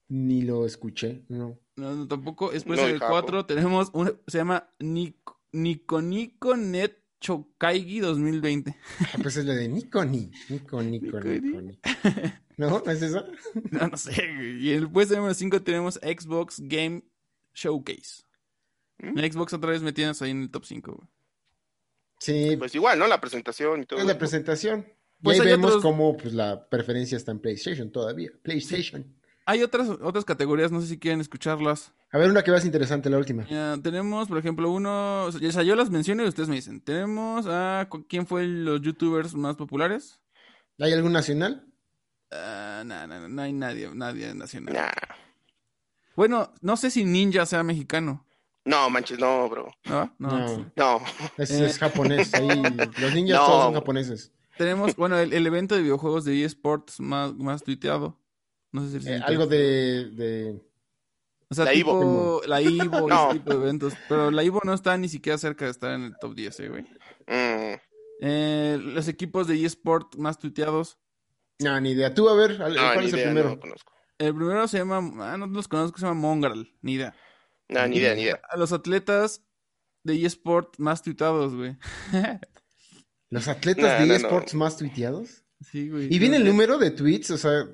ni lo escuché, no. No, no, tampoco. Después No, en y el Japo. 4 tenemos un, se llama Nico Nico Nico Net Chokaigi 2020. Ah, pues es la de Nikoni, Nico, Nico, Nikoni. Nikoni. ¿No? ¿No es eso? [LAUGHS] No, no sé. Y en el puesto número 5 tenemos Xbox Game Showcase. ¿Mm? En Xbox otra vez metidas ahí en el top 5. güey. Sí, Pues igual, ¿no? La presentación y todo. es la presentación. Y Pues ahí hay vemos otros- cómo pues, la preferencia está en PlayStation todavía. PlayStation. Hay otras, otras categorías, no sé si quieren escucharlas. A ver, una que más interesante, la última. Ya, tenemos, por ejemplo, uno. O sea, yo las menciono y ustedes me dicen. Tenemos a. ¿Quién fue los youtubers más populares? ¿Hay algún nacional? Ah, no, no, no, no hay nadie, nadie nacional. Nah. Bueno, no sé si Ninja sea mexicano. No, manches, no, bro. ¿No? No. No. Es, Eh. es japonés. Ahí, los ninjas [LAUGHS] No. todos son japoneses. Tenemos, bueno, el, el evento de videojuegos de eSports más, más tuiteado. No sé si Eh, algo de, de- O sea, La tipo, la Ivo, [LAUGHS] No. ese tipo de eventos. Pero la Ivo no está ni siquiera cerca de estar en el top 10, eh, güey. Mm. Eh, los equipos de eSport más tuiteados. No, ni idea. Tú, a ver, No, ¿cuál es el idea, primero? no lo conozco. El primero se llama, ah, no los conozco, se llama Mongrel, ni idea. No, ni idea, ni idea. A los atletas de eSport más tuitados, güey. [LAUGHS] Los atletas No, de eSports no. más tuiteados. sí, güey. Y viene el número de tweets, o sea,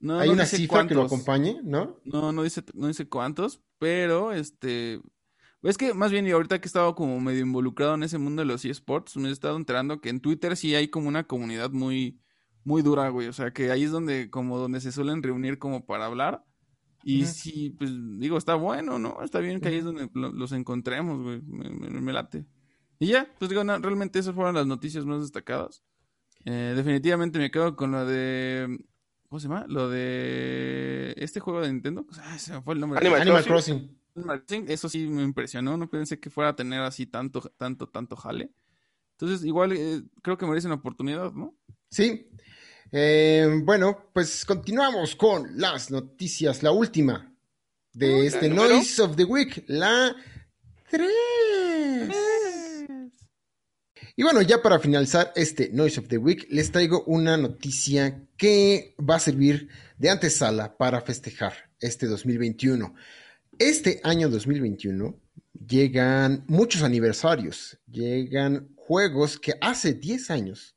No, hay no una cifra que lo acompañe, ¿no? No, no dice, no dice cuántos, pero este. Es que más bien, y ahorita que he estado como medio involucrado en ese mundo de los eSports, me he estado enterando que en Twitter sí hay como una comunidad muy, muy dura, güey. O sea, que ahí es donde, como donde se suelen reunir como para hablar. Y sí, pues digo, está bueno, ¿no? Está bien que ahí es donde lo- los encontremos, güey. Me, me- me late. Y ya, pues digo, no, realmente esas fueron las noticias más destacadas. Eh, definitivamente me quedo con lo de. ¿Cómo se llama? Lo de. Este juego de Nintendo. Ah, se me fue el nombre. Animal Animal Crossing. Animal Crossing, Eso sí me impresionó. No pensé que fuera a tener así tanto, tanto, tanto jale. Entonces, igual eh, creo que merece una oportunidad, ¿no? Sí. Eh, bueno, pues continuamos con las noticias. La última de este? Noise of the Week, la 3. Y bueno, ya para finalizar este Noise of the Week, les traigo una noticia que va a servir de antesala para festejar este 2021. Este año 2021 llegan muchos aniversarios, llegan juegos que hace 10 años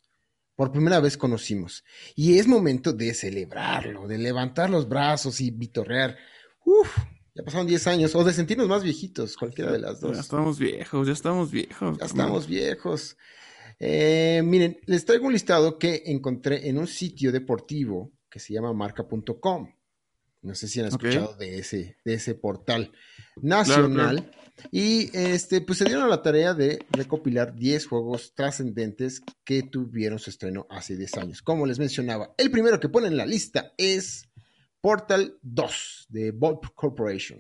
por primera vez conocimos. Y es momento de celebrarlo, de levantar los brazos y vitorrear. Uf, ya pasaron 10 años, o de sentirnos más viejitos, cualquiera de las Ya dos. estamos viejos, ya estamos viejos. Ya estamos viejos. Eh, miren, les traigo un listado que encontré en un sitio deportivo que se llama marca.com. No sé si han escuchado de, ese, de ese portal nacional. Y este, pues se dieron a la tarea de recopilar 10 juegos trascendentes que tuvieron su estreno hace 10 años. Como les mencionaba, el primero que pone en la lista es Portal 2 de Bolt Corporation.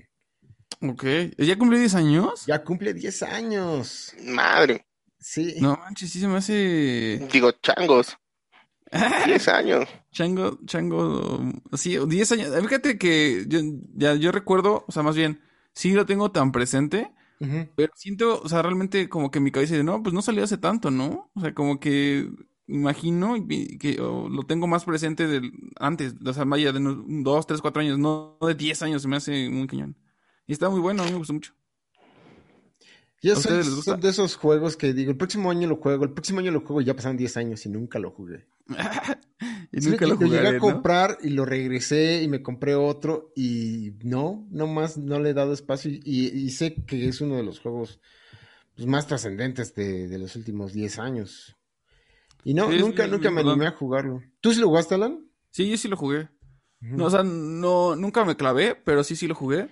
Ok. ¿Ya cumplió 10 años? Ya cumple 10 años. Madre. Sí. No manches, sí se me hace. Digo, changos. [LAUGHS] 10 años. Chango, chango, sí, 10 años. Fíjate que yo, ya, yo recuerdo, o sea, más bien, sí lo tengo tan presente, pero siento, o sea, realmente como que mi cabeza dice, no, pues no salió hace tanto, ¿no? O sea, como que imagino que lo tengo más presente del, antes, o sea, vaya de unos 2, 3, 4 años, no de 10 años, se me hace muy cañón. Y está muy bueno, a mí me gustó mucho. Yo ¿A soy, son de esos juegos que digo, el próximo año lo juego, el próximo año lo juego y ya pasaron 10 años y nunca lo jugué. [LAUGHS] y nunca lo llegué jugaré, a ¿no? comprar y lo regresé y me compré otro y no, no más, no le he dado espacio y, y sé que es uno de los juegos pues, más trascendentes de, de los últimos 10 años. Y no, Sí, nunca, nunca me animé a jugarlo. ¿Tú sí lo jugaste, Alan? Sí, yo sí lo jugué. No, o sea, no, nunca me clavé, pero sí, sí lo jugué.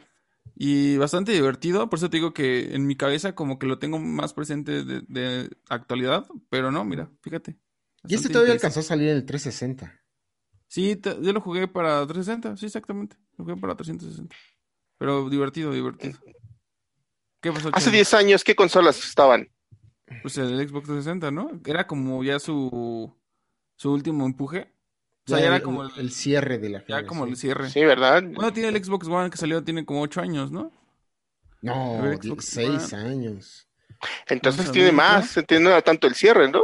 Y bastante divertido, por eso te digo que en mi cabeza como que lo tengo más presente de, de actualidad, pero no, mira, fíjate. y este todavía alcanzó a salir en el 360. Sí, yo lo jugué para 360, sí, exactamente. Lo jugué para 360. Pero divertido, divertido. ¿Qué pasó, Hace Chema? 10 años, ¿qué consolas estaban? Pues el Xbox 360, ¿no? Era como ya su, su último empuje. O sea, Ya ya era el, como el- el, el cierre de la ya como el generación. cierre. Sí, ¿verdad? Bueno, tiene el Xbox One que salió, tiene como 8 años, ¿no? No, El Xbox 6 One. años. Entonces tiene más, entiendo era tanto el cierre, ¿no?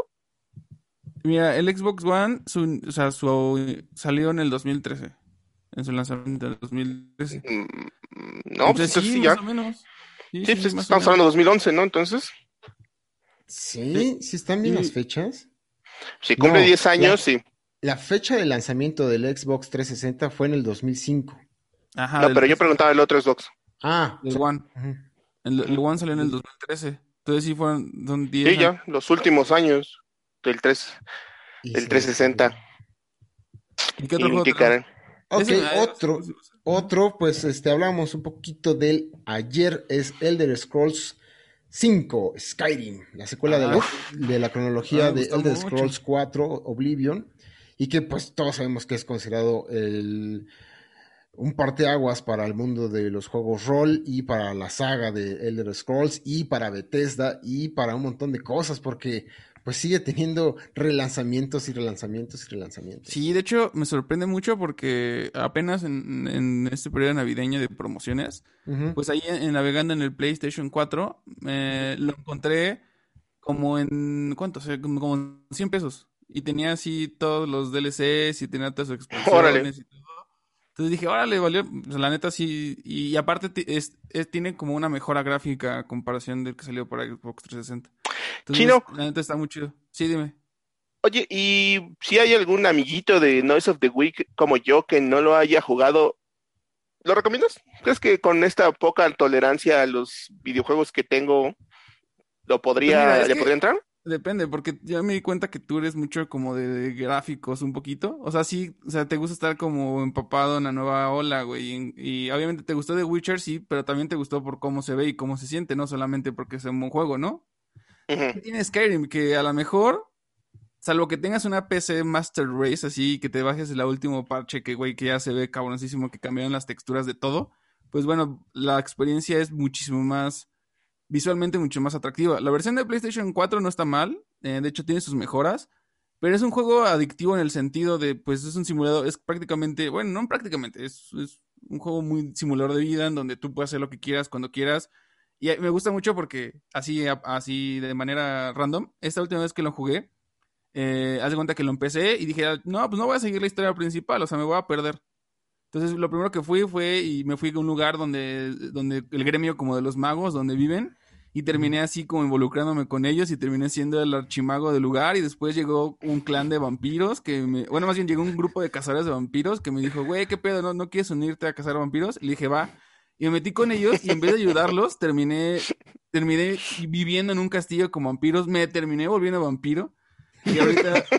Mira, el Xbox One, su, o sea, su, salió en el 2013. En su lanzamiento en el 2013. Mm, No, pues entonces sí, ya. más o menos. Sí, Sí, sí, pues más o estamos menos. hablando de 2011, ¿no? Entonces, Sí, sí están bien Y- las fechas. si cumple No, 10 años, la- sí. La fecha de lanzamiento del Xbox 360 fue en el 2005. Ajá, No, pero yo preguntaba el otro Xbox. Ah, del One. ujú. El, el One salió en el 2013. Entonces sí fueron son 10 Sí, años. ya, los últimos años del 3, Y del se- 360. ¿Y qué otro juego. Ok, otro, otro, pues este, hablamos un poquito del ayer, es Elder Scrolls 5, Skyrim, la secuela de, la, de la cronología Ah, de Elder mucho. Scrolls 4, Oblivion, y que pues todos sabemos que es considerado el, un parteaguas para el mundo de los juegos rol y para la saga de Elder Scrolls y para Bethesda y para un montón de cosas, porque pues sigue teniendo relanzamientos y relanzamientos y relanzamientos. Sí, de hecho me sorprende mucho porque apenas en, en este periodo navideño de promociones, pues ahí en, en navegando en el PlayStation 4, eh, lo encontré como en, ¿cuánto? O sea, como, como en 100 pesos. Y tenía así todos los DLCs y tenía todas sus [LAUGHS] expansiones y todo. Entonces dije, órale, valió, pues, la neta sí, y aparte es, es- tiene como una mejora gráfica a comparación del que salió para Xbox 360. Entonces, Chino. la neta está muy chido. Sí, dime. Oye, ¿y si hay algún amiguito de Noise of the Week como yo que no lo haya jugado? ¿Lo recomiendas? ¿Crees que con esta poca tolerancia a los videojuegos que tengo lo podría, Pues mira, le que- podría entrar? Depende, porque ya me di cuenta que tú eres mucho como de gráficos un poquito. O sea, sí, o sea, te gusta estar como empapado en la nueva ola, güey. Y, y obviamente te gustó The Witcher, sí, pero también te gustó por cómo se ve y cómo se siente, no solamente porque es un buen juego, ¿no? ¿Qué tiene Skyrim? Que a lo mejor, salvo que tengas una PC Master Race así, que te bajes el último parche que, güey, que ya se ve cabroncísimo, que cambiaron las texturas de todo, pues bueno, la experiencia es muchísimo más, visualmente mucho más atractiva. La versión de PlayStation 4 no está mal, eh, de hecho tiene sus mejoras, pero es un juego adictivo en el sentido de, pues es un simulador, es prácticamente, bueno, no prácticamente, es, es un juego muy simulador de vida en donde tú puedes hacer lo que quieras cuando quieras. Y me gusta mucho porque así, así de manera random, esta última vez que lo jugué, eh, haz de cuenta que lo empecé y dije, no, pues no voy a seguir la historia principal, o sea, me voy a perder. Entonces, lo primero que fui fue y me fui a un lugar donde, donde el gremio como de los magos, donde viven, y terminé así como involucrándome con ellos y terminé siendo el archimago del lugar y después llegó un clan de vampiros que me, bueno, más bien llegó un grupo de cazadores de vampiros que me dijo, güey, ¿qué pedo? ¿No, ¿No quieres unirte a cazar vampiros? Y le dije, va. Y me metí con ellos y en vez de ayudarlos, terminé terminé viviendo en un castillo con vampiros, me terminé volviendo vampiro. Y ahorita,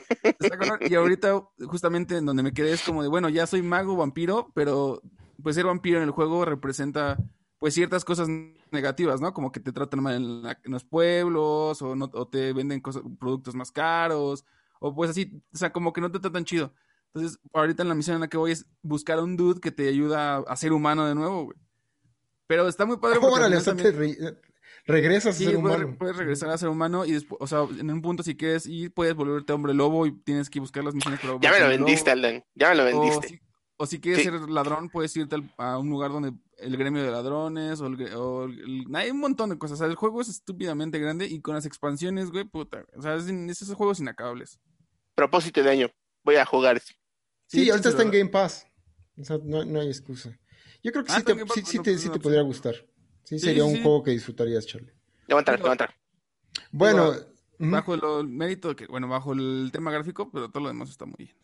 y ahorita justamente en donde me quedé es como de, bueno, ya soy mago vampiro, pero pues ser vampiro en el juego representa pues ciertas cosas negativas, ¿no? Como que te tratan mal en, la- en los pueblos o, no, o te venden cosas, productos más caros o pues así, o sea, como que no te tratan chido. Entonces, ahorita en la misión en la que voy es buscar a un dude que te ayuda a ser humano de nuevo, güey. Pero está muy padre porque Órale, también- re- regresas a Sí, ser puedes, humano. puedes regresar a ser humano y después, o sea, en un punto si quieres ir, puedes volverte hombre lobo y tienes que buscar las misiones para Ya me lo vendiste, lobo. Alden. Ya me lo O vendiste. si, o si quieres Sí. ser ladrón, puedes irte al- a un lugar donde el gremio de ladrones o, el, gre- o el- hay un montón de cosas. O sea, el juego es estúpidamente grande y con las expansiones, güey, puta. O sea, es, es esos juegos inacabables. Propósito de año. Voy a jugar. Sí, ahorita está en. Game Pass. O sea, no, no hay excusa. Yo creo que Ah, sí te, sí, te, pues, sí te podría gustar. Sí, Sí, sería sí, un sí. juego que disfrutarías, Charlie. Ya va a entrar, Digo, ya va a entrar. Bueno, ujú, Bajo el, el mérito, de que, bueno, bajo el tema gráfico, pero todo lo demás está muy bien.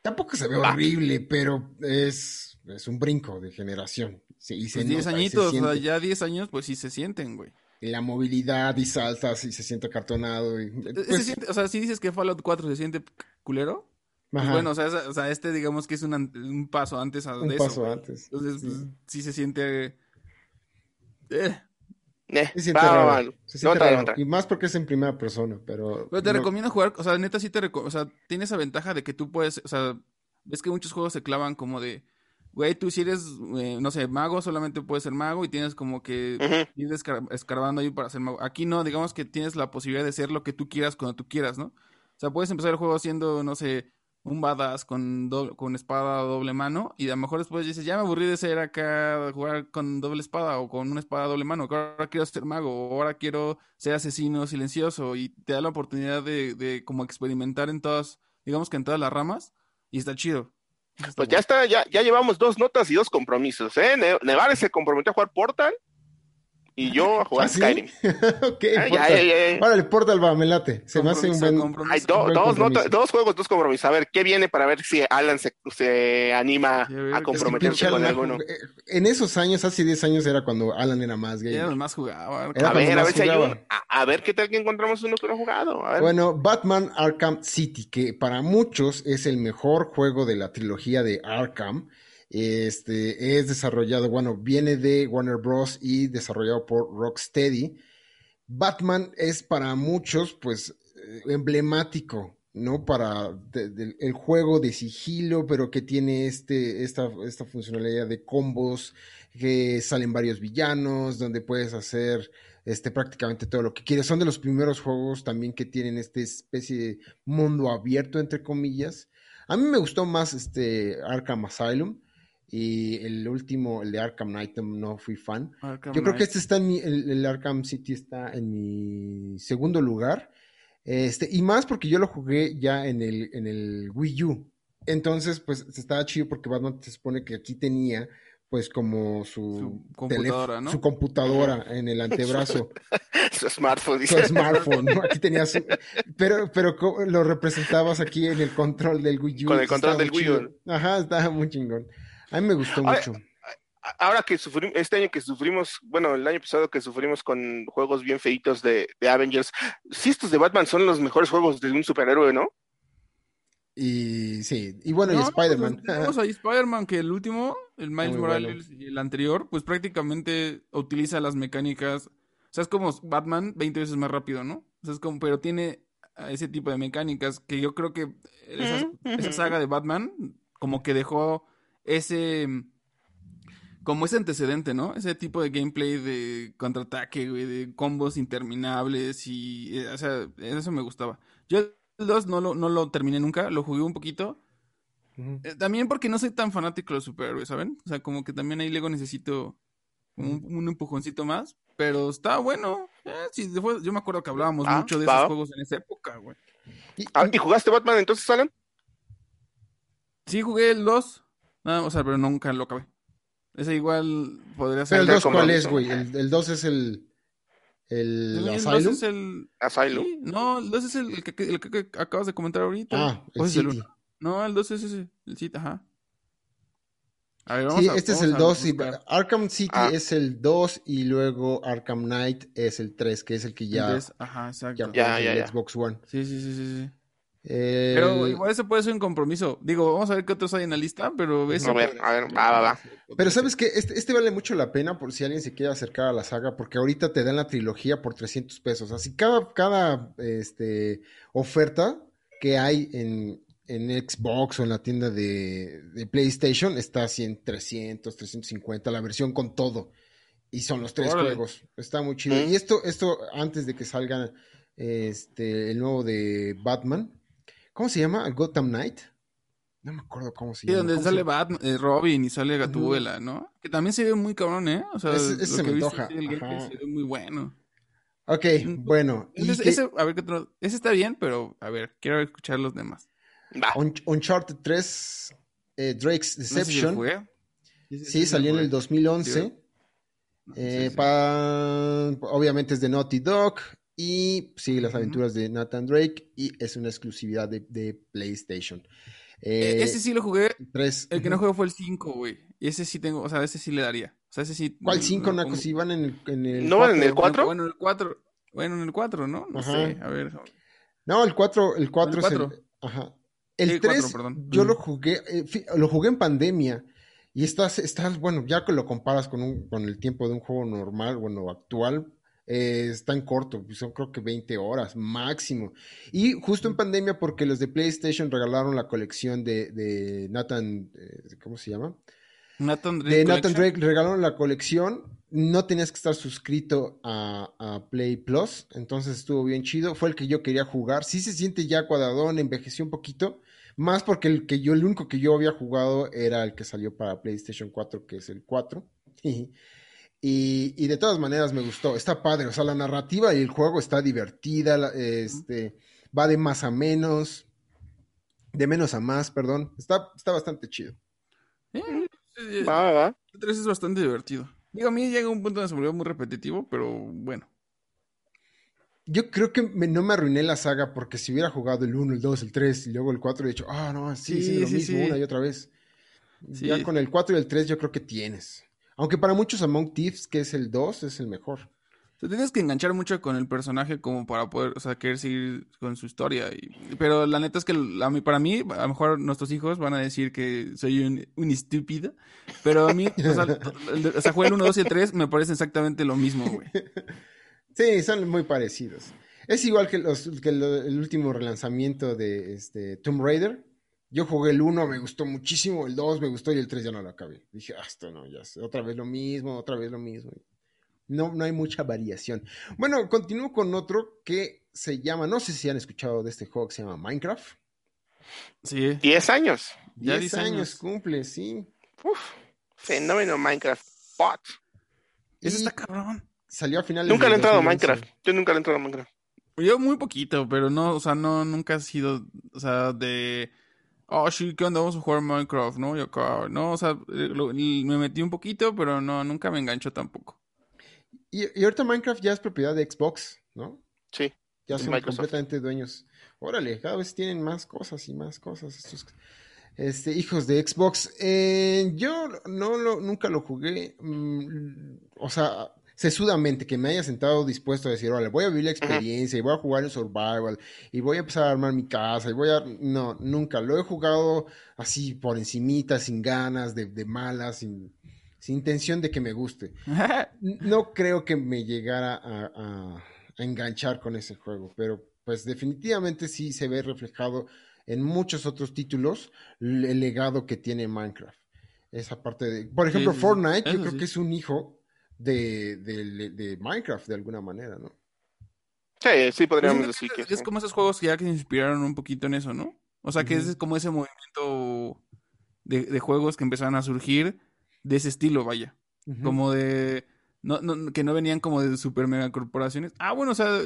tampoco se ve horrible, pero es, es un brinco de generación. Sí, y se Pues 10 nota, y se añitos, o sea, siente. ya 10 años, pues sí se sienten, güey. Y la movilidad y saltas y se siente acartonado. Y, Eh, pues, se siente- o sea, si dices que Fallout 4 se siente culero, pues ajá, bueno, o sea, o sea, este digamos que es un, un paso antes a- un de paso eso. antes. Entonces, Sí. pues, sí se siente... Eh. Eh, Se siente va, va, se siente entrar, va a raro. entrar. Y más porque es en primera persona, pero... Pero te no- recomiendo jugar, o sea, neta sí te recomiendo, o sea, tiene esa ventaja de que tú puedes, o sea, ves que muchos juegos se clavan como de, güey, tú si eres, eh, no sé, mago, solamente puedes ser mago y tienes como que ir escar- escarbando ahí para ser mago. Aquí no, digamos que tienes la posibilidad de ser lo que tú quieras cuando tú quieras, ¿no? O sea, puedes empezar el juego siendo, no sé, un badass con, do- con espada doble mano y a lo mejor después dices, ya me aburrí de ser acá, jugar con doble espada o con una espada doble mano, ahora quiero ser mago o ahora quiero ser asesino silencioso y te da la oportunidad de, de como experimentar en todas, digamos que en todas las ramas y está chido. Está Pues ya está, ya, ya llevamos dos notas y dos compromisos, ¿eh? Ne- Nevares se comprometió a jugar Portal y yo a jugar ¿Ah, sí? Skyrim. [LAUGHS] ok, ya, Portal. ya, ya. Órale, Portal va, me late. Se me hace un Compromiso, buen... compromiso. Hay do- buen dos, dos juegos, dos compromisos. A ver, ¿qué viene para ver si Alan se, se anima a qué- comprometerse con Alan, alguno? eh, En esos años, hace 10 años, era cuando Alan era más gay. Los más jugaba. Era A ver, a ver si hay un, a, a ver qué tal que encontramos uno que no ha jugado. A ver. Bueno, Batman Arkham City, que para muchos es el mejor juego de la trilogía de Arkham. Este es desarrollado, bueno, viene de Warner Bros. y desarrollado por Rocksteady. Batman es para muchos, pues, eh, emblemático, ¿no? Para el juego de sigilo, pero que tiene este, esta, esta funcionalidad de combos, que salen varios villanos, donde puedes hacer este, prácticamente todo lo que quieres. Son de los primeros juegos también que tienen esta especie de mundo abierto, entre comillas. A mí me gustó más este Arkham Asylum y el último, el de Arkham Knight, no fui fan. Arkham Yo creo que este está en mi, el, el Arkham City está en mi segundo lugar. Este, y más porque yo lo jugué ya en el, en el Wii U. Entonces, pues estaba chido porque Batman se supone que aquí tenía pues como su, Su computadora, ¿no? su computadora en el [LAUGHS] antebrazo, Su smartphone, su dice. smartphone, ¿no? Aquí tenía su, pero, pero lo representabas aquí en el control del Wii U. Con el control del Wii U. chido. Ajá, estaba muy chingón. A mí me gustó mucho. Ahora que sufrimos, este año que sufrimos, bueno, el año pasado que sufrimos con juegos bien feitos de, de Avengers, sí estos de Batman son los mejores juegos de un superhéroe, ¿no? Y sí, y bueno, y No, Spider-Man. pues, tenemos ahí [LAUGHS] Spider-Man, que el último, el Miles Muy Morales y el anterior, pues prácticamente utiliza las mecánicas. O sea, es como Batman 20 veces más rápido, ¿no? O sea, es como, pero tiene a ese tipo de mecánicas que yo creo que esa, saga de Batman como que dejó ese como ese antecedente, ¿no? Ese tipo de gameplay de contraataque, güey, de combos interminables y, eh, o sea, eso me gustaba. Yo el 2 no lo, no lo terminé nunca, lo jugué un poquito. Eh, también porque no soy tan fanático de los superhéroes, ¿saben? O sea, como que también ahí luego necesito un, un empujoncito más. Pero está bueno. Eh, sí, después- yo me acuerdo que hablábamos Ah, mucho de va. esos juegos en esa época, güey. Y- Ah, ¿Y jugaste Batman entonces, Alan? Sí, jugué el 2. Nada, o sea, pero nunca lo acabé. Ese igual podría ser. Pero el del 2, ¿cuál es, güey? El, el 2 es el. El el 2 Asylum. es el. Asylum. Sí, no, el 2 es el, el que, el que- que acabas de comentar ahorita. Ah, ¿O el es el City. uno? No, el 2 es ese. El City, ajá. A ver, vamos Sí, a- este es vamos el a 2. y buscar. Arkham City Ah. es el 2 y luego Arkham Knight es el 3, que es el que ya, ajá, exacto. ya, Ya, ya, el ya. Xbox One. Sí, sí, sí, sí, sí. El- Pero igual eso puede ser un compromiso. Digo, vamos a ver qué otros hay en la lista, pero ese A ver, a ver, va, va, va. Pero sabes que este, este vale mucho la pena por si alguien se quiere acercar a la saga, porque ahorita te dan la trilogía por 300 pesos. Así cada, cada este, oferta que hay en, en Xbox o en la tienda de, de PlayStation está así en 300, 350, la versión con todo. Y son los tres Órale. juegos. Está muy chido. Mm. Y esto, esto antes de que salga este, el nuevo de Batman. ¿Cómo se llama? ¿Gotham Knight? No me acuerdo cómo se Sí, llama. donde ¿Cómo se sale? Batman, eh, Robin y sale Gatúbela, ¿no? Que también se ve muy cabrón, ¿eh? O sea, Ese- ese lo se me que del gameplay ajá. se ve muy bueno. Ok, bueno. y Ese, que- ese- a ver, ¿qué otro? Ese está bien, pero a ver, quiero escuchar los demás. Un- Uncharted 3, eh, Drake's No sé si lo Deception. jugué. sí, salió en el 2011. Sí. No, Eh, sí, sí. pa- obviamente es de Naughty Dog y sigue las aventuras de Nathan Drake y es una exclusividad de, de PlayStation. Eh, Eh, ese sí lo jugué. tres- El que no jugué fue el 5, güey. Y ese sí tengo, o sea, ese sí le daría. O sea, ese sí. ¿Cuál no- 5, no Naco? Si van en el, en el ¿No van en el cuatro? cuatro? Bueno, en el 4. Bueno, en el 4, ¿no? No Ajá. sé, a ver. No, el 4, el 4 es cuatro. el. Ajá. El Sí, 3, cuatro, perdón. yo Mm. lo jugué, eh, lo jugué en pandemia. Y estás, estás, bueno, ya que lo comparas con, un, con el tiempo de un juego normal, bueno, actual, eh, está en corto, pues son creo que 20 horas máximo. Y justo en pandemia, porque los de PlayStation regalaron la colección de, de Nathan, eh, ¿cómo se llama? Nathan Drake. De Nathan. Drake regalaron la colección. No tenías que estar suscrito a, a Play Plus. Entonces estuvo bien chido. Fue el que yo quería jugar. Sí se siente ya cuadradón, envejeció un poquito. Más porque el que yo, el único que yo había jugado era el que salió para PlayStation 4, que es el 4. [LAUGHS] Y, y de todas maneras me gustó. Está padre. O sea, la narrativa y el juego está divertida. la- Este, va de más a menos. De menos a más, perdón. Está, está bastante chido. Eh, eh, Va, va. El 3 es bastante divertido. Digo, a mí llega un punto donde se volvió muy repetitivo, pero bueno. Yo creo que me- no me arruiné la saga porque si hubiera jugado el 1, el 2, el 3 y luego el 4 he dicho, ah, no, sí, Sí, sí, lo sí, mismo sí. una y otra vez. Sí. Ya con el 4 y el 3 yo creo que tienes. Aunque para muchos Among Thieves, que es el 2, es el mejor. Te tienes que enganchar mucho con el personaje como para poder, o sea, querer seguir con su historia. y- pero la neta es que a mí- para mí, a lo mejor nuestros hijos van a decir que soy un, un estúpido. Pero a mí, o sea, el o sea, el 1, 2 y el 3, me parece exactamente lo mismo, güey. [LAUGHS] Sí, son muy parecidos. Es igual que, los, que lo- el último relanzamiento de este, Tomb Raider. Yo jugué el 1, me gustó muchísimo, el 2 me gustó y el 3 ya no lo acabé. Dije, ah, esto no, ya sé, otra vez lo mismo, otra vez lo mismo. No, no hay mucha variación. Bueno, continúo con otro que se llama, no sé si han escuchado de este juego que se llama Minecraft. Sí. 10 años. Ya 10 10 años, años. cumple, sí. Uf, fenómeno Minecraft. Bot. Eso Y está cabrón. salió a finales Nunca le he entrado a 2011. Minecraft. Yo nunca le he entrado a Minecraft. Yo muy poquito, pero no, o sea, no, nunca ha sido, o sea, de, oh, sí, ¿qué onda? Vamos a jugar Minecraft, ¿no? Y acá, no, o sea, eh, lo- me metí un poquito, pero no, nunca me enganchó tampoco. Y, y ahorita Minecraft ya es propiedad de Xbox, ¿no? Sí. Ya son Microsoft. completamente dueños. Órale, cada vez tienen más cosas y más cosas estos este, hijos de Xbox. Eh, yo no lo, nunca lo jugué. mm, o sea, sesudamente, que me haya sentado dispuesto a decir, órale, voy a vivir la experiencia y voy a jugar en Survival y voy a empezar a armar mi casa y voy a... No, nunca. Lo he jugado así por encimita, sin ganas, de, de malas, sin, sin intención de que me guste. [LAUGHS] No creo que me llegara a, a- a enganchar con ese juego, pero pues definitivamente sí se ve reflejado en muchos otros títulos el legado que tiene Minecraft. Esa parte de, por ejemplo, sí, sí. Fortnite, yo creo sí. que es un hijo de, de- de Minecraft de alguna manera, ¿no? Sí, sí podríamos Pues, decir es, que es sí. como esos juegos que ya que se inspiraron un poquito en eso, ¿no? O sea, que es como ese movimiento de, de juegos que empezaron a surgir de ese estilo, vaya. Como de... No, no, que no venían como de super mega corporaciones. Ah, bueno, o sea,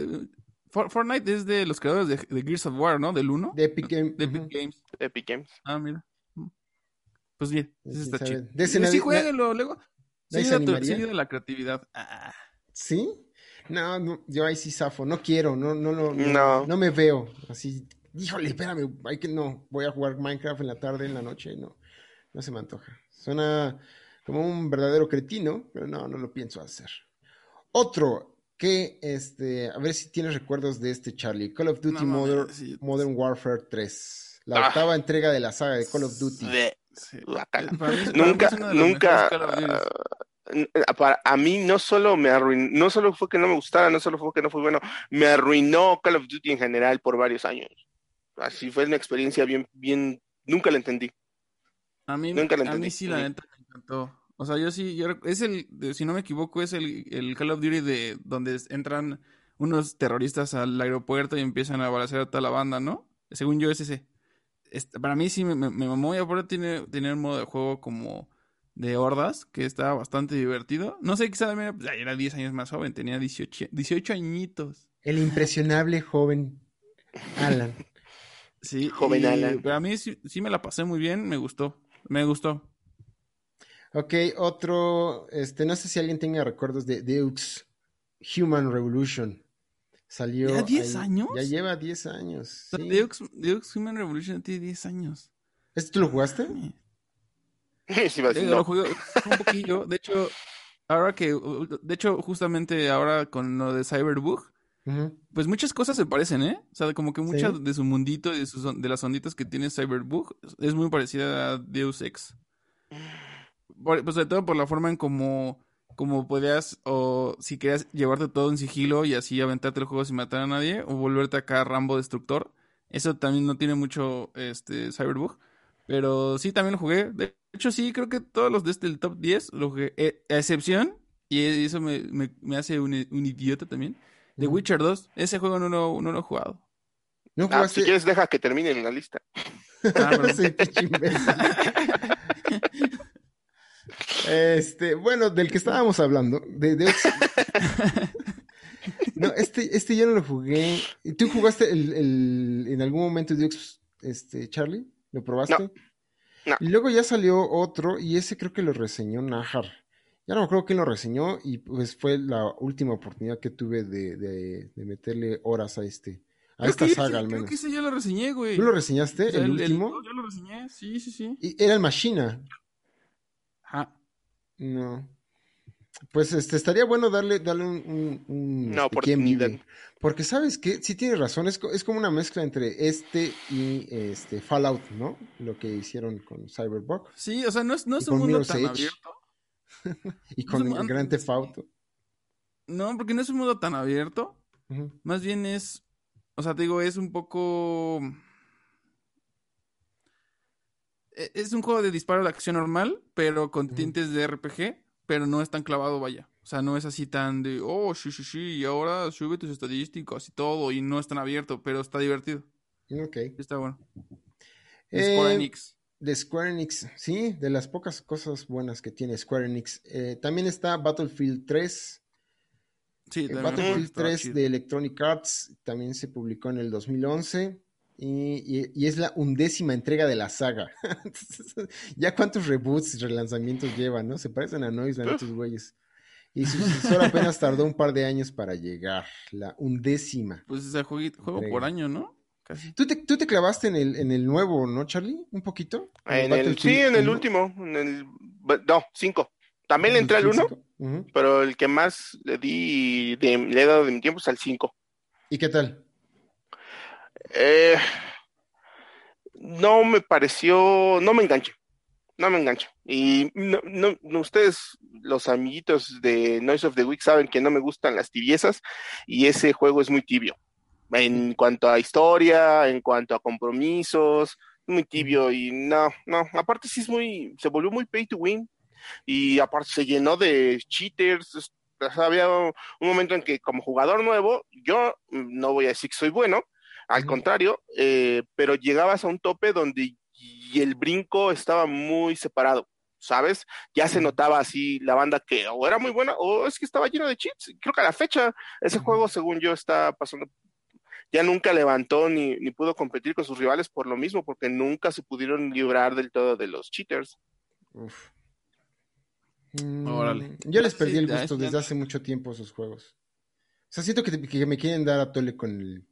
For- Fortnite es de los creadores de, de Gears of War, ¿no? Del 1. De Epic Game- De Epic. Games. Epic Games. Ah, mira. Pues bien, Sí, eso está sabe. chido. De ese sí, nadie- jueguenlo, luego. ¿Nadie Sí, se de, tu- animaría? sí, de la creatividad. Ah, ¿Sí? No, no, yo ahí sí zafo, no quiero, no, no, no, no, No. no me veo así, híjole, espérame, hay que no, voy a jugar Minecraft en la tarde, en la noche, no, no se me antoja. Suena como un verdadero cretino, pero no, no lo pienso hacer. Otro que, este, a ver si tienes recuerdos de este Charlie. Call of Duty No, Modern, sí. Modern Warfare 3. La Ah. octava entrega de la saga de Call of Duty. De- Sí. mí Nunca, nunca. Duty. n- para- a mí no solo me arruinó, no solo fue que no me gustara, no solo fue que no fue bueno, me arruinó Call of Duty en general por varios años. Así fue una experiencia bien, bien, nunca la entendí. A mí, Nunca a mí sí, la neta me encantó. O sea, yo sí, yo es el, si no me equivoco, es el, el Call of Duty de donde entran unos terroristas al aeropuerto y empiezan a balacear a toda la banda, ¿no? Según yo es ese. Este, para mí sí me, me, me mamó y aparte tiene, tiene un modo de juego como de hordas que está bastante divertido. No sé, quizá también pues, era 10 años más joven, tenía 18, 18 añitos. El impresionable joven Alan. Sí, Joven y Alan. Para mí sí, sí me la pasé muy bien, me gustó, me gustó. Ok, otro, este, no sé si alguien tenga recuerdos de Deux Human Revolution. Salió. ¿Ya 10 ahí- años? Ya lleva 10 años. O sea, sí. Human Revolution tiene 10 años. ¿Este tú lo jugaste? [LAUGHS] Sí, iba a decir, Eh, no. Lo jugué un poquillo. [LAUGHS] De hecho, ahora que. De hecho, justamente ahora con lo de Cyberbug, Ujú. pues muchas cosas se parecen, ¿eh? O sea, como que muchas Sí. de su mundito y de, sus, de las onditas que tiene Cyberbug es muy parecida a Deus Ex. [LAUGHS] Por- pues sobre todo por la forma en como, como podías, o si querías llevarte todo en sigilo y así aventarte el juego sin matar a nadie, o volverte acá Rambo Destructor. Eso también no tiene mucho este Cyberbug. Pero sí, también lo jugué. De hecho, sí, creo que todos los de este el top 10 lo jugué. eh, a excepción, y eso me, me- me hace un, un idiota también. The Ujú. Witcher 2. Ese juego no lo, no lo he jugado. ¿No Ah, si quieres, deja que termine en la lista. [LAUGHS] Ah. [LAUGHS] Sí. [LAUGHS] Este, bueno, del que estábamos hablando, de. [LAUGHS] No, este, este yo no lo jugué. ¿Y ¿Tú jugaste el, el- en algún momento Deus, este, Charlie? ¿Lo probaste? No. No. Y luego ya salió otro, y ese creo que lo reseñó Najar. Ya no me acuerdo quién lo reseñó, y pues fue la última oportunidad que tuve de, de- de meterle horas a este, a Creo esta que saga ese- al Creo menos. que ese ya lo reseñé, güey. ¿Tú lo reseñaste? O sea, ¿El, último? Yo lo reseñé, sí, sí, sí. Y era el Machina. Ajá. No. Pues este estaría bueno darle, darle un, un, un, Una este, quién vive. Porque sabes que sí tienes razón, es, co- es como una mezcla entre este y este Fallout, ¿no? Lo que hicieron con Cyberpunk Sí, o sea, no es, no es un mundo Mirror's tan Edge. abierto. [LAUGHS] y No con se man- Grand Theft Auto. No, porque no es un mundo tan abierto. Más bien es, o sea, te digo, es un poco... e- Es un juego de disparo de acción normal, pero con tintes de RPG, pero no es tan clavado, vaya. O sea, no es así tan de, oh, sí, sí, sí, y ahora sube tus estadísticas y todo, y no es tan abierto, pero está divertido. Ok. Está bueno. Eh, Square Enix. De Square Enix, sí, de las pocas cosas buenas que tiene Square Enix. Eh, también está Battlefield 3. Sí, Eh, Battlefield estaba 3 chido. de Electronic Arts también se publicó en el 2011 y, y- y es la undécima entrega de la saga. [LAUGHS] ya cuántos reboots y relanzamientos llevan, ¿no? Se parecen a Noisland estos güeyes. Y su sucesor apenas tardó un par de años para llegar, la undécima. Pues ese juego, juego por año, ¿no? Casi. ¿Tú te, tú te clavaste en el, en el nuevo, ¿no, Charlie? ¿Un poquito? En el, sí, en el último. En el, no, cinco. También le entré al uno, pero el que más le di, de, le he dado de mi tiempo es al cinco. ¿Y qué tal? Eh, no me pareció, no me enganché, no me enganché. Y no, ustedes, los amiguitos de Noise of the Week, saben que no me gustan las tibiezas y ese juego es muy tibio. En cuanto a historia, en cuanto a compromisos, muy tibio y no, no, aparte sí es muy, se volvió muy pay to win y aparte se llenó de cheaters. había un momento en que como jugador nuevo, yo no voy a decir que soy bueno, al contrario, eh, pero llegabas a un tope donde y el brinco estaba muy separado, ¿sabes? Ya se notaba así la banda que o era muy buena o es que estaba lleno de cheats. Creo que a la fecha ese juego, según yo, está pasando. Ya nunca levantó ni, ni pudo competir con sus rivales por lo mismo, porque nunca se pudieron librar del todo de los cheaters. Uf. Mm, Órale. Yo les Sí, perdí el gusto es- desde hace mucho tiempo esos juegos. O sea, siento que, que me quieren dar a tole con el,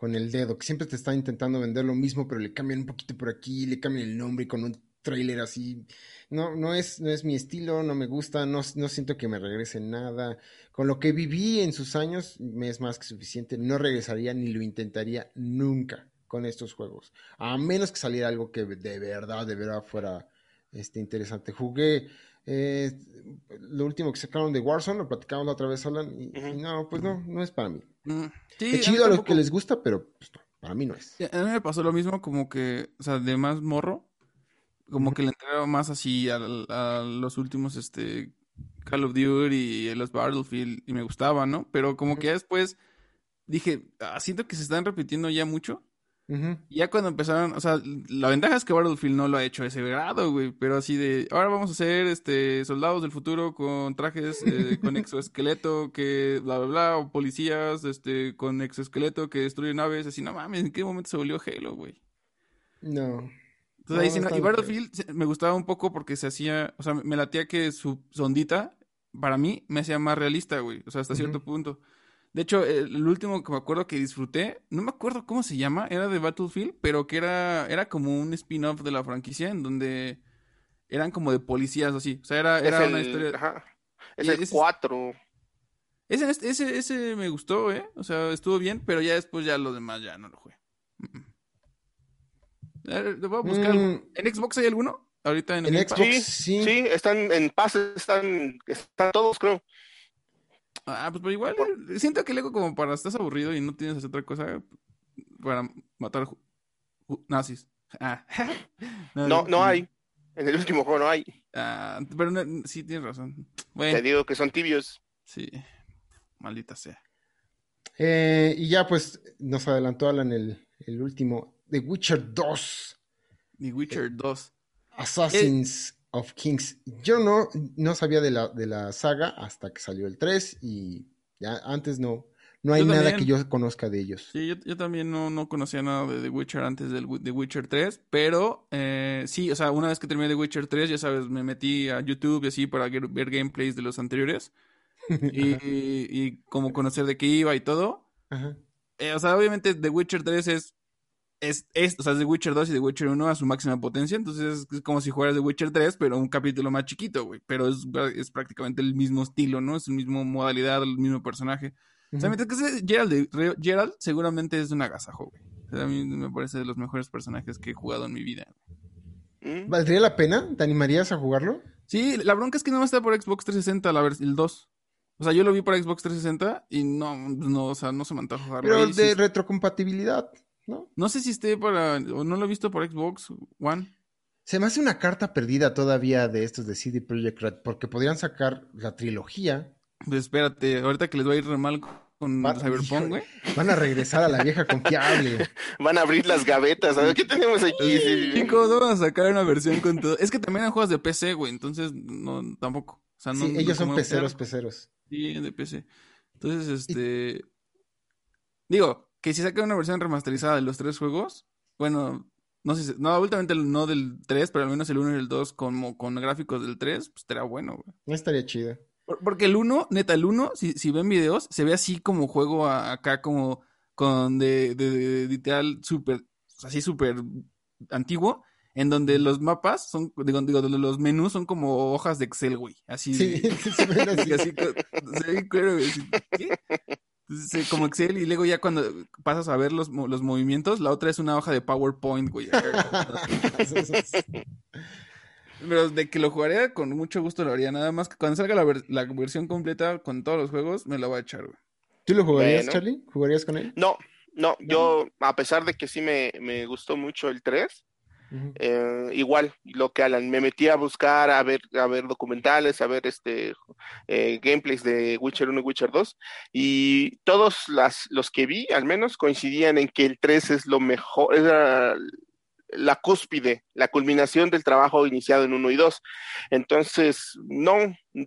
con el dedo, que siempre te están intentando vender lo mismo, pero le cambian un poquito por aquí, le cambian el nombre y con un trailer así. No, no es, no es mi estilo, no me gusta, no, no siento que me regrese nada. Con lo que viví en sus años, me es más que suficiente. No regresaría ni lo intentaría nunca con estos juegos. A menos que saliera algo que de verdad, de verdad fuera este, interesante. Jugué eh, lo último que sacaron de Warzone, lo platicamos la otra vez, Alan, y, y no, pues no, no es para mí. Sí, Qué a chido mí a los que les gusta, pero pues, no, para mí no es. Sí, A mí me pasó lo mismo, como que, o sea, de más morro, como que le entraba más así a, los últimos, este, Call of Duty y los Battlefield, y me gustaba, ¿no? Pero como que ya después dije, ah, siento que se están repitiendo ya mucho. Y ya cuando empezaron, o sea, la ventaja es que Battlefield no lo ha hecho a ese grado, güey, pero así de, ahora vamos a hacer, este, soldados del futuro con trajes, eh, [LAUGHS] con exoesqueleto, que bla, bla, bla, o policías, este, con exoesqueleto que destruyen naves, así, no mames, ¿en qué momento se volvió Halo, güey? No. Entonces ahí sí, no y. Battlefield me gustaba un poco porque se hacía, o sea, me latía que su sondita, para mí, me hacía más realista, güey, o sea, hasta cierto punto. De hecho, el, el último que me acuerdo que disfruté, no me acuerdo cómo se llama, era de Battlefield, pero que era, era como un spin-off de la franquicia en donde eran como de policías así, o sea, era, era el, una historia... ajá, es Y el ese es- 4. Ese, ese, ese me gustó, ¿eh? O sea, estuvo bien, pero ya después ya lo demás ya no lo jugué. A ver, le voy a buscar algo. Mm, ¿En Xbox hay alguno? Ahorita en el en. Xbox Sí, sí. Sí, están en paz, están, están todos, creo. Ah, pues pero igual, eh, siento que luego como para estás aburrido y no tienes hacer otra cosa para matar nazis. Ah. [LAUGHS] No, no hay. En el último juego no hay. Ah, pero no- sí tienes razón. Te digo que son tibios. sí. Maldita sea. Eh, y ya pues nos adelantó Alan el, el último, The Witcher 2, The Witcher 2. Assassins of Kings. Yo no, no sabía de la, de la saga hasta que salió el 3 y ya antes no, no hay Yo nada también. que yo conozca de ellos. Sí, yo, yo también no, no conocía nada de The Witcher antes del The Witcher 3, pero eh, sí, o sea, una vez que terminé The Witcher 3, ya sabes, me metí a YouTube y así para ver, ver gameplays de los anteriores [LAUGHS] y, y, y como conocer de qué iba y todo. Ajá. Eh, o sea, obviamente The Witcher 3 es, es, es, o sea, es The Witcher 2 y The Witcher 1 a su máxima potencia, entonces es como si jugaras The Witcher 3, pero un capítulo más chiquito, güey, pero es, es prácticamente el mismo estilo, ¿no? Es el mismo modalidad, el mismo personaje. O sea, mientras que ese Gerald, de- Gerald seguramente es un agasajo, güey. O sea, a mí me parece de los mejores personajes que he jugado en mi vida. ¿Mm? ¿Valdría la pena? ¿Te animarías a jugarlo? Sí, la bronca es que no está por Xbox 360, la el 2. O sea, yo lo vi por Xbox 360 y no, no, o sea, no se me antoja jugarlo. Pero ahí, de sí. retrocompatibilidad, ¿no? No sé si esté para, o no lo he visto por Xbox One. Se me hace una carta perdida todavía de estos de CD Projekt Red, porque podrían sacar la trilogía, Pues espérate, ahorita que les va a ir re mal con Va- Cyberpunk, güey. van a regresar a la vieja confiable. [LAUGHS] Van a abrir las gavetas. A ver, ¿qué tenemos aquí? Sí. Chicos, vamos a sacar una versión con todo. Es que también hay juegos de PC, güey, entonces no, tampoco. O sea, no, Sí, ellos son peceros, peceros. Sí, de PC. Entonces, este. Digo, que si sacan una versión remasterizada de los tres juegos, bueno, no sé si. No, últimamente no del 3, pero al menos el 1 y el 2 como con gráficos del 3, pues estaría bueno, güey. No estaría chido. Por- Porque el 1, neta, el 1, si, si ven videos, se ve así como juego a- acá, como con de, de, de- literal súper, así súper antiguo, en donde los mapas son, digo, digo, los menús son como hojas de Excel, güey. Así. Sí, [LAUGHS] se ven [LAUGHS] así. Así así, ¿qué? Eh, como Excel y luego ya cuando pasas a ver los, los movimientos, la otra es una hoja de PowerPoint, güey. [LAUGHS] Pero de que lo jugaría con mucho gusto lo haría. Nada más que cuando salga la, ver- la versión completa con todos los juegos, me la voy a echar, güey. ¿Tú lo jugarías, Bueno. Charlie? ¿Jugarías con él? No, no, yo, a pesar de que sí me, me gustó mucho el 3, Eh, igual, lo que Alan, me metí a buscar, a ver, a ver documentales, a ver este eh, gameplays de Witcher 1 y Witcher 2, y todos las, los que vi, al menos, coincidían en que el 3 es lo mejor, es la, la cúspide, la culminación del trabajo iniciado en 1 y 2. Entonces, no,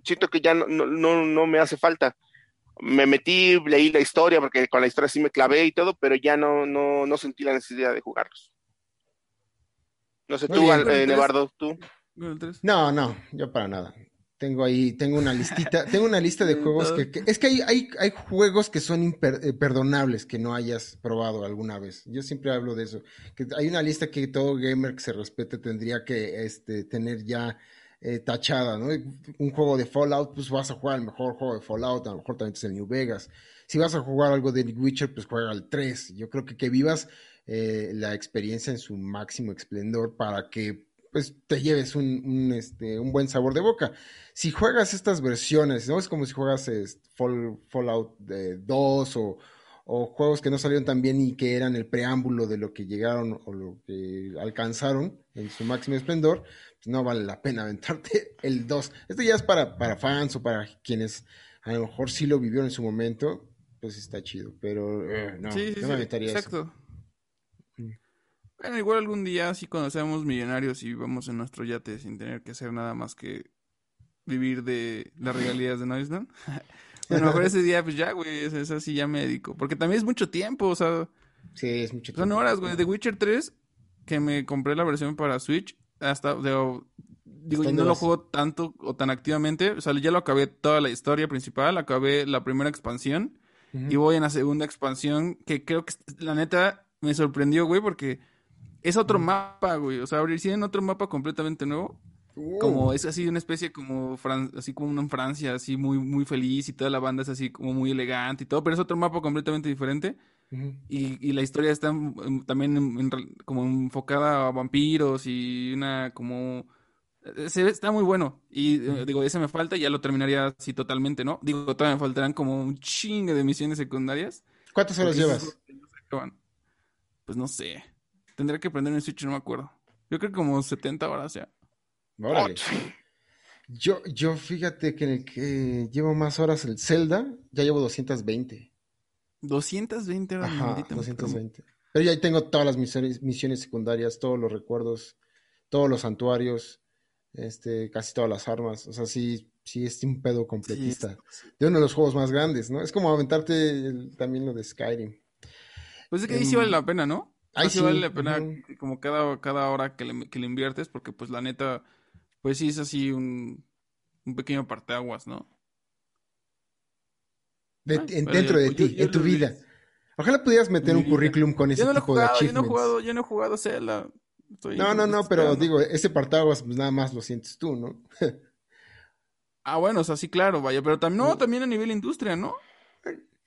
siento que ya no, no, no me hace falta. Me metí, leí la historia, porque con la historia sí me clavé y todo, pero ya no, no, no sentí la necesidad de jugarlos. No sé, Muy tú, bien. Al- eh, Nevardo, tú. Con el 3. No, no, yo para nada. Tengo ahí, tengo una listita, tengo una lista de [LAUGHS] juegos que, que- es que hay, hay, hay juegos que son imperdonables que no hayas probado alguna vez. Yo siempre hablo de eso. Que hay una lista que todo gamer que se respete tendría que este, tener ya eh, tachada, ¿no? Un juego de Fallout, pues vas a jugar el mejor juego de Fallout, a lo mejor también es el New Vegas. Si vas a jugar algo de The Witcher, pues juega el 3. Yo creo que que vivas eh, la experiencia en su máximo esplendor para que pues te lleves un, un, este, un buen sabor de boca. Si juegas estas versiones, ¿no? Es como si juegas Fall, Fallout de 2 o, o juegos que no salieron tan bien y que eran el preámbulo de lo que llegaron o lo que alcanzaron en su máximo esplendor, pues no vale la pena aventarte [LAUGHS] el 2. Esto ya es para, para fans o para quienes a lo mejor sí lo vivieron en su momento, pues está chido, pero eh, no, sí, sí, no sí, me aventaría exacto. eso. Bueno, igual algún día, así cuando seamos millonarios y vamos en nuestro yate sin tener que hacer nada más que vivir de las regalías de Noisland. [LAUGHS] bueno, mejor ese día, pues ya, güey, es, así, ya me dedico. Porque también es mucho tiempo, o sea, Sí, es mucho son tiempo. horas, güey. The Witcher 3, que me compré la versión para Switch, hasta, digo, digo, yo ¿Dónde no lo juego tanto o tan activamente. O sea, ya lo acabé toda la historia principal, acabé la primera expansión. Y voy en la segunda expansión, que creo que la neta me sorprendió, güey, porque es otro mapa, güey. O sea, en otro mapa completamente nuevo. Uh, Como es así una especie como Fran- así como una en Francia, así muy, muy feliz y toda la banda es así como muy elegante y todo, pero es otro mapa completamente diferente. Y, y la historia está en- también en- en re- como enfocada a vampiros y una como... eh, Se ve, está muy bueno. Y eh, digo, ese me falta y ya lo terminaría así totalmente, ¿no? Digo, todavía me faltarán como un chingue de misiones secundarias. ¿Cuántas horas llevas? no. Pues no sé. Tendría que prender un Switch, no me acuerdo. Yo creo que como 70 horas ya. Órale. Yo, yo fíjate que en el que llevo más horas el Zelda, ya llevo 220. 220 horas. Ajá, maldita, 220. Pero ya ahí tengo todas las misiones, misiones secundarias, todos los recuerdos, todos los santuarios, este, casi todas las armas. O sea, sí, sí es un pedo Sí, completista. De uno de los juegos más grandes, ¿no? Es como aventarte el- también lo de Skyrim. Pues es que ahí sí vale Em, la pena, ¿no? Ahí Ahí sí sí, vale la pena como cada, cada hora que le, que le inviertes, porque pues la neta, pues sí es así un, un pequeño parteaguas, ¿no? De- Ay, en- pero dentro yo- de yo- ti, en tu lo vida. vi. Ojalá pudieras meter un vida. currículum con ese Yo no tipo de jugado, yo no he jugado, yo no he jugado Zelda. Estoy No, no, no, pero esperando. digo, ese partaguas pues nada más lo sientes tú, ¿no? [LAUGHS] Ah, bueno, o sea, sí, claro, vaya, pero también, no, también a nivel industria, ¿no?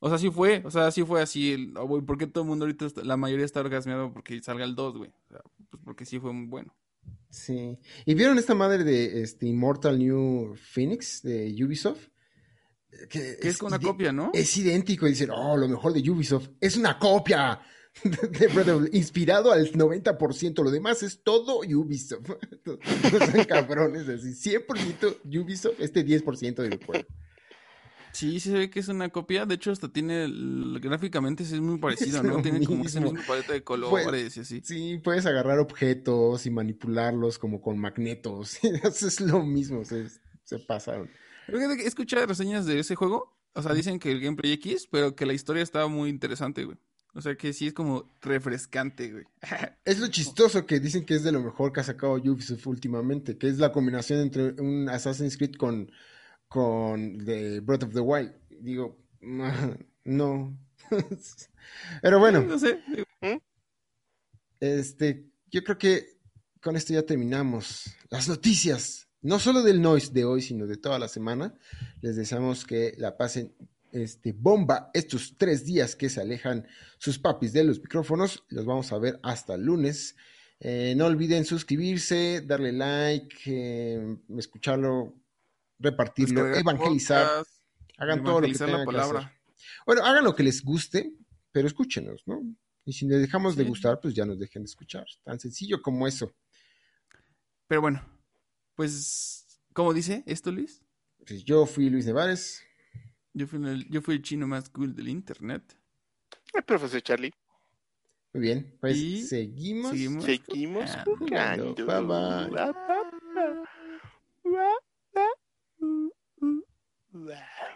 O sea, sí fue, o sea, sí fue así, el, oh, ¿por qué todo el mundo ahorita, está- la mayoría está orgasmeado porque salga el 2, güey? O sea, pues porque sí fue muy bueno. Sí. ¿Y vieron esta madre de este Immortal New Phoenix de Ubisoft? Que Que es como una copia, ¿no? Es idéntico y dicen, oh, lo mejor de Ubisoft es una copia [LAUGHS] de Breath of- inspirado al 90%, lo demás es todo Ubisoft. [LAUGHS] Son cabrones así, 100% Ubisoft, este 10% del juego. Sí, sí se ve que es una copia, de hecho hasta tiene, el- gráficamente sí es muy parecido, [LAUGHS] Es ¿no? Tiene como esa mismo. misma paleta de colores y así. Sí, puedes agarrar objetos y manipularlos como con magnetos. [LAUGHS] Es lo mismo, se, se pasaron. He escuchado reseñas de ese juego, o sea, dicen que el gameplay X, pero que la historia estaba muy interesante, güey. O sea, que sí es como refrescante, güey. [LAUGHS] Es lo chistoso que dicen que es de lo mejor que ha sacado Ubisoft últimamente, que es la combinación entre un Assassin's Creed con, con The Breath of the Wild. Digo, [LAUGHS] no. [LAUGHS] Pero bueno, No sé, digo, este, yo creo que con esto ya terminamos. Las noticias, no solo del Noise de hoy, sino de toda la semana. Les deseamos que la pasen este, bomba estos tres días que se alejan sus papis de los micrófonos. Los vamos a ver hasta el lunes. Eh, no olviden suscribirse, darle like, eh, escucharlo, repartirlo, descargar evangelizar. podcast, Hagan todo lo que evangelizar la tengan que palabra. hacer. Bueno, hagan lo que les guste, pero escúchenos, ¿no? Y si les dejamos de gustar, pues ya nos dejen de escuchar. Tan sencillo como eso. Pero bueno, pues, ¿cómo dice esto, Luis? Pues yo fui Luis Nevares. Yo fui el, yo fui el chino más cool del internet. El profesor Charlie. Muy bien, pues Y seguimos. seguimos. Seguimos jugando. jugando. Bye, bye. Bye. that.